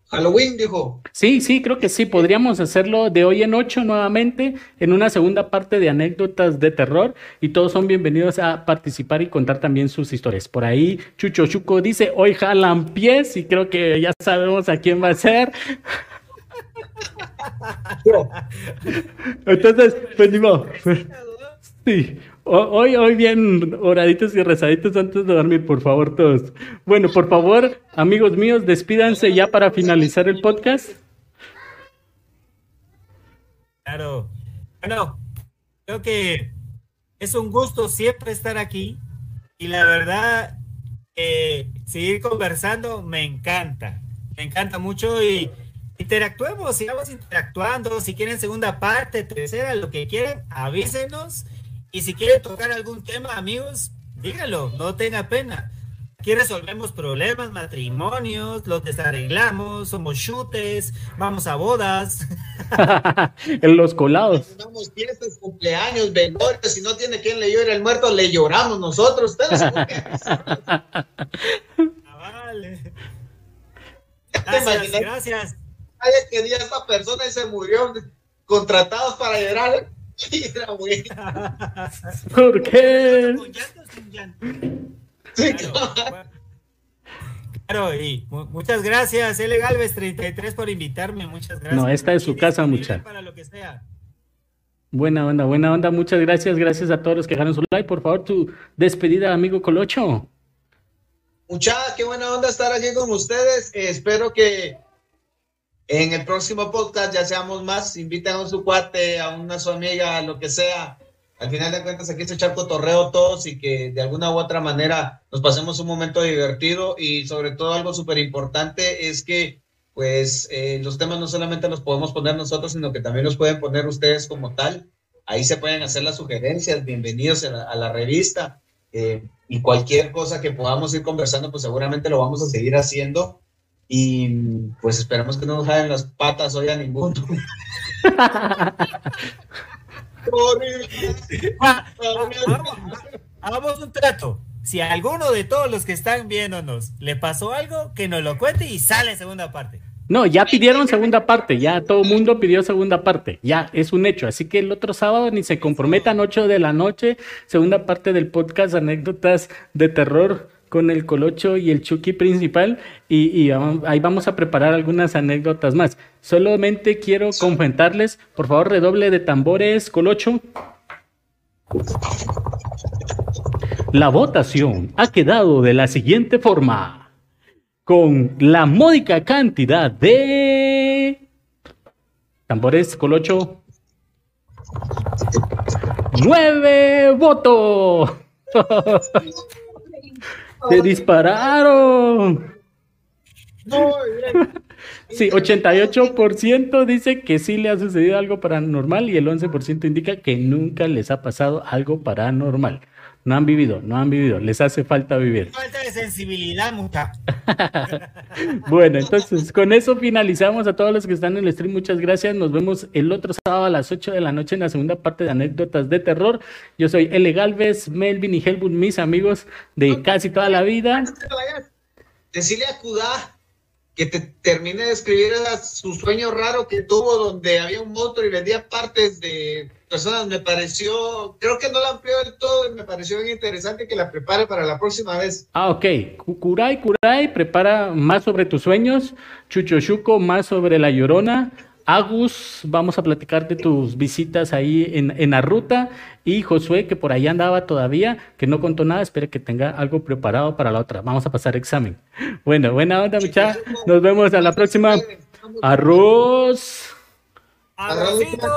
Halloween, dijo. Sí, sí, creo que sí. Podríamos hacerlo de hoy en ocho nuevamente en una segunda parte de anécdotas de terror y todos son bienvenidos a participar y contar también sus historias. Por ahí Chucho Chuco dice, hoy jalan pies y creo que ya sabemos a quién va a ser. Entonces, pues ni modo. Sí, hoy, hoy bien oraditos y rezaditos antes de dormir, por favor, todos. Bueno, por favor, amigos míos, despídanse ya para finalizar el podcast. Claro. Bueno, creo que es un gusto siempre estar aquí y la verdad, eh, seguir conversando me encanta. Me encanta mucho y interactuemos, sigamos interactuando. Si quieren segunda parte, tercera, lo que quieran, avísenos. Y si quieren tocar algún tema, amigos, díganlo, no tenga pena. Aquí resolvemos problemas, matrimonios, los desarreglamos, somos chutes, vamos a bodas. en los colados. Fiestas, cumpleaños, velorios, si no tiene quien le llore el muerto, le lloramos nosotros. Ustedes Ah, vale. Gracias, gracias. Ay, que día esta persona y se murió contratados para llorar. Era bueno. ¿Por qué? ¿Con llanto o sin llanto? Sí, Claro, y mu- muchas gracias, L. Galvez 33 por invitarme, muchas gracias. No, esta es su casa, mucha. Para lo que sea. Buena onda, buena onda. Muchas gracias. Gracias a todos los que dejaron su like. Por favor, tu despedida, amigo Colocho. Mucha, qué buena onda estar aquí con ustedes. Eh, espero que en el próximo podcast ya seamos más. Inviten a su cuate, a una su amiga, lo que sea. al final de cuentas aquí es echar cotorreo todos y que de alguna u otra manera nos pasemos un momento divertido y sobre todo algo súper importante es que pues eh, los temas no solamente los podemos poner nosotros, sino que también los pueden poner ustedes como tal. Ahí se pueden hacer las sugerencias, bienvenidos a la, revista eh, y cualquier cosa que podamos ir conversando, pues seguramente lo vamos a seguir haciendo y pues esperamos que no nos jalen las patas hoy a ninguno. Hagamos un trato. Si a alguno de todos los que están viéndonos le pasó algo, que nos lo cuente y sale segunda parte. No, ya pidieron segunda parte, ya todo el mundo pidió segunda parte, ya es un hecho. Así que el otro sábado ni se comprometan 8 de la noche, segunda parte del podcast Anécdotas de Terror con el Colocho y el Chucky principal y, ahí vamos a preparar algunas anécdotas más. Solamente quiero comentarles, por favor, redoble de tambores, Colocho. La votación ha quedado de la siguiente forma, con la módica cantidad de... Tambores, Colocho. ¡Nueve votos! ¡Te dispararon! Sí, 88% dice que sí le ha sucedido algo paranormal y el 11% indica que nunca les ha pasado algo paranormal. No han vivido, no han vivido, les hace falta vivir. Falta de sensibilidad, mucha. bueno, entonces con eso finalizamos a todos los que están en el stream. Muchas gracias. Nos vemos el otro sábado a las 8 de la noche en la segunda parte de anécdotas de terror. Yo soy L. Galvez, Melvin y Helmut, mis amigos de casi toda la vida. Decirle a Kudá que te termine de escribir su sueño raro que tuvo donde había un monstruo y vendía partes de personas. Me pareció, creo que no la amplió del todo y me pareció bien interesante que la prepare para la próxima vez. Ah, ok. Kurai, Kurai, prepara más sobre tus sueños. Chucho más sobre la llorona. Agus, vamos a platicar de tus visitas ahí en, en la ruta. Y Josué, que por ahí andaba todavía, que no contó nada, espera que tenga algo preparado para la otra. Vamos a pasar examen. Bueno, buena onda, muchachos. Nos vemos a la próxima. Arroz. Arrocito.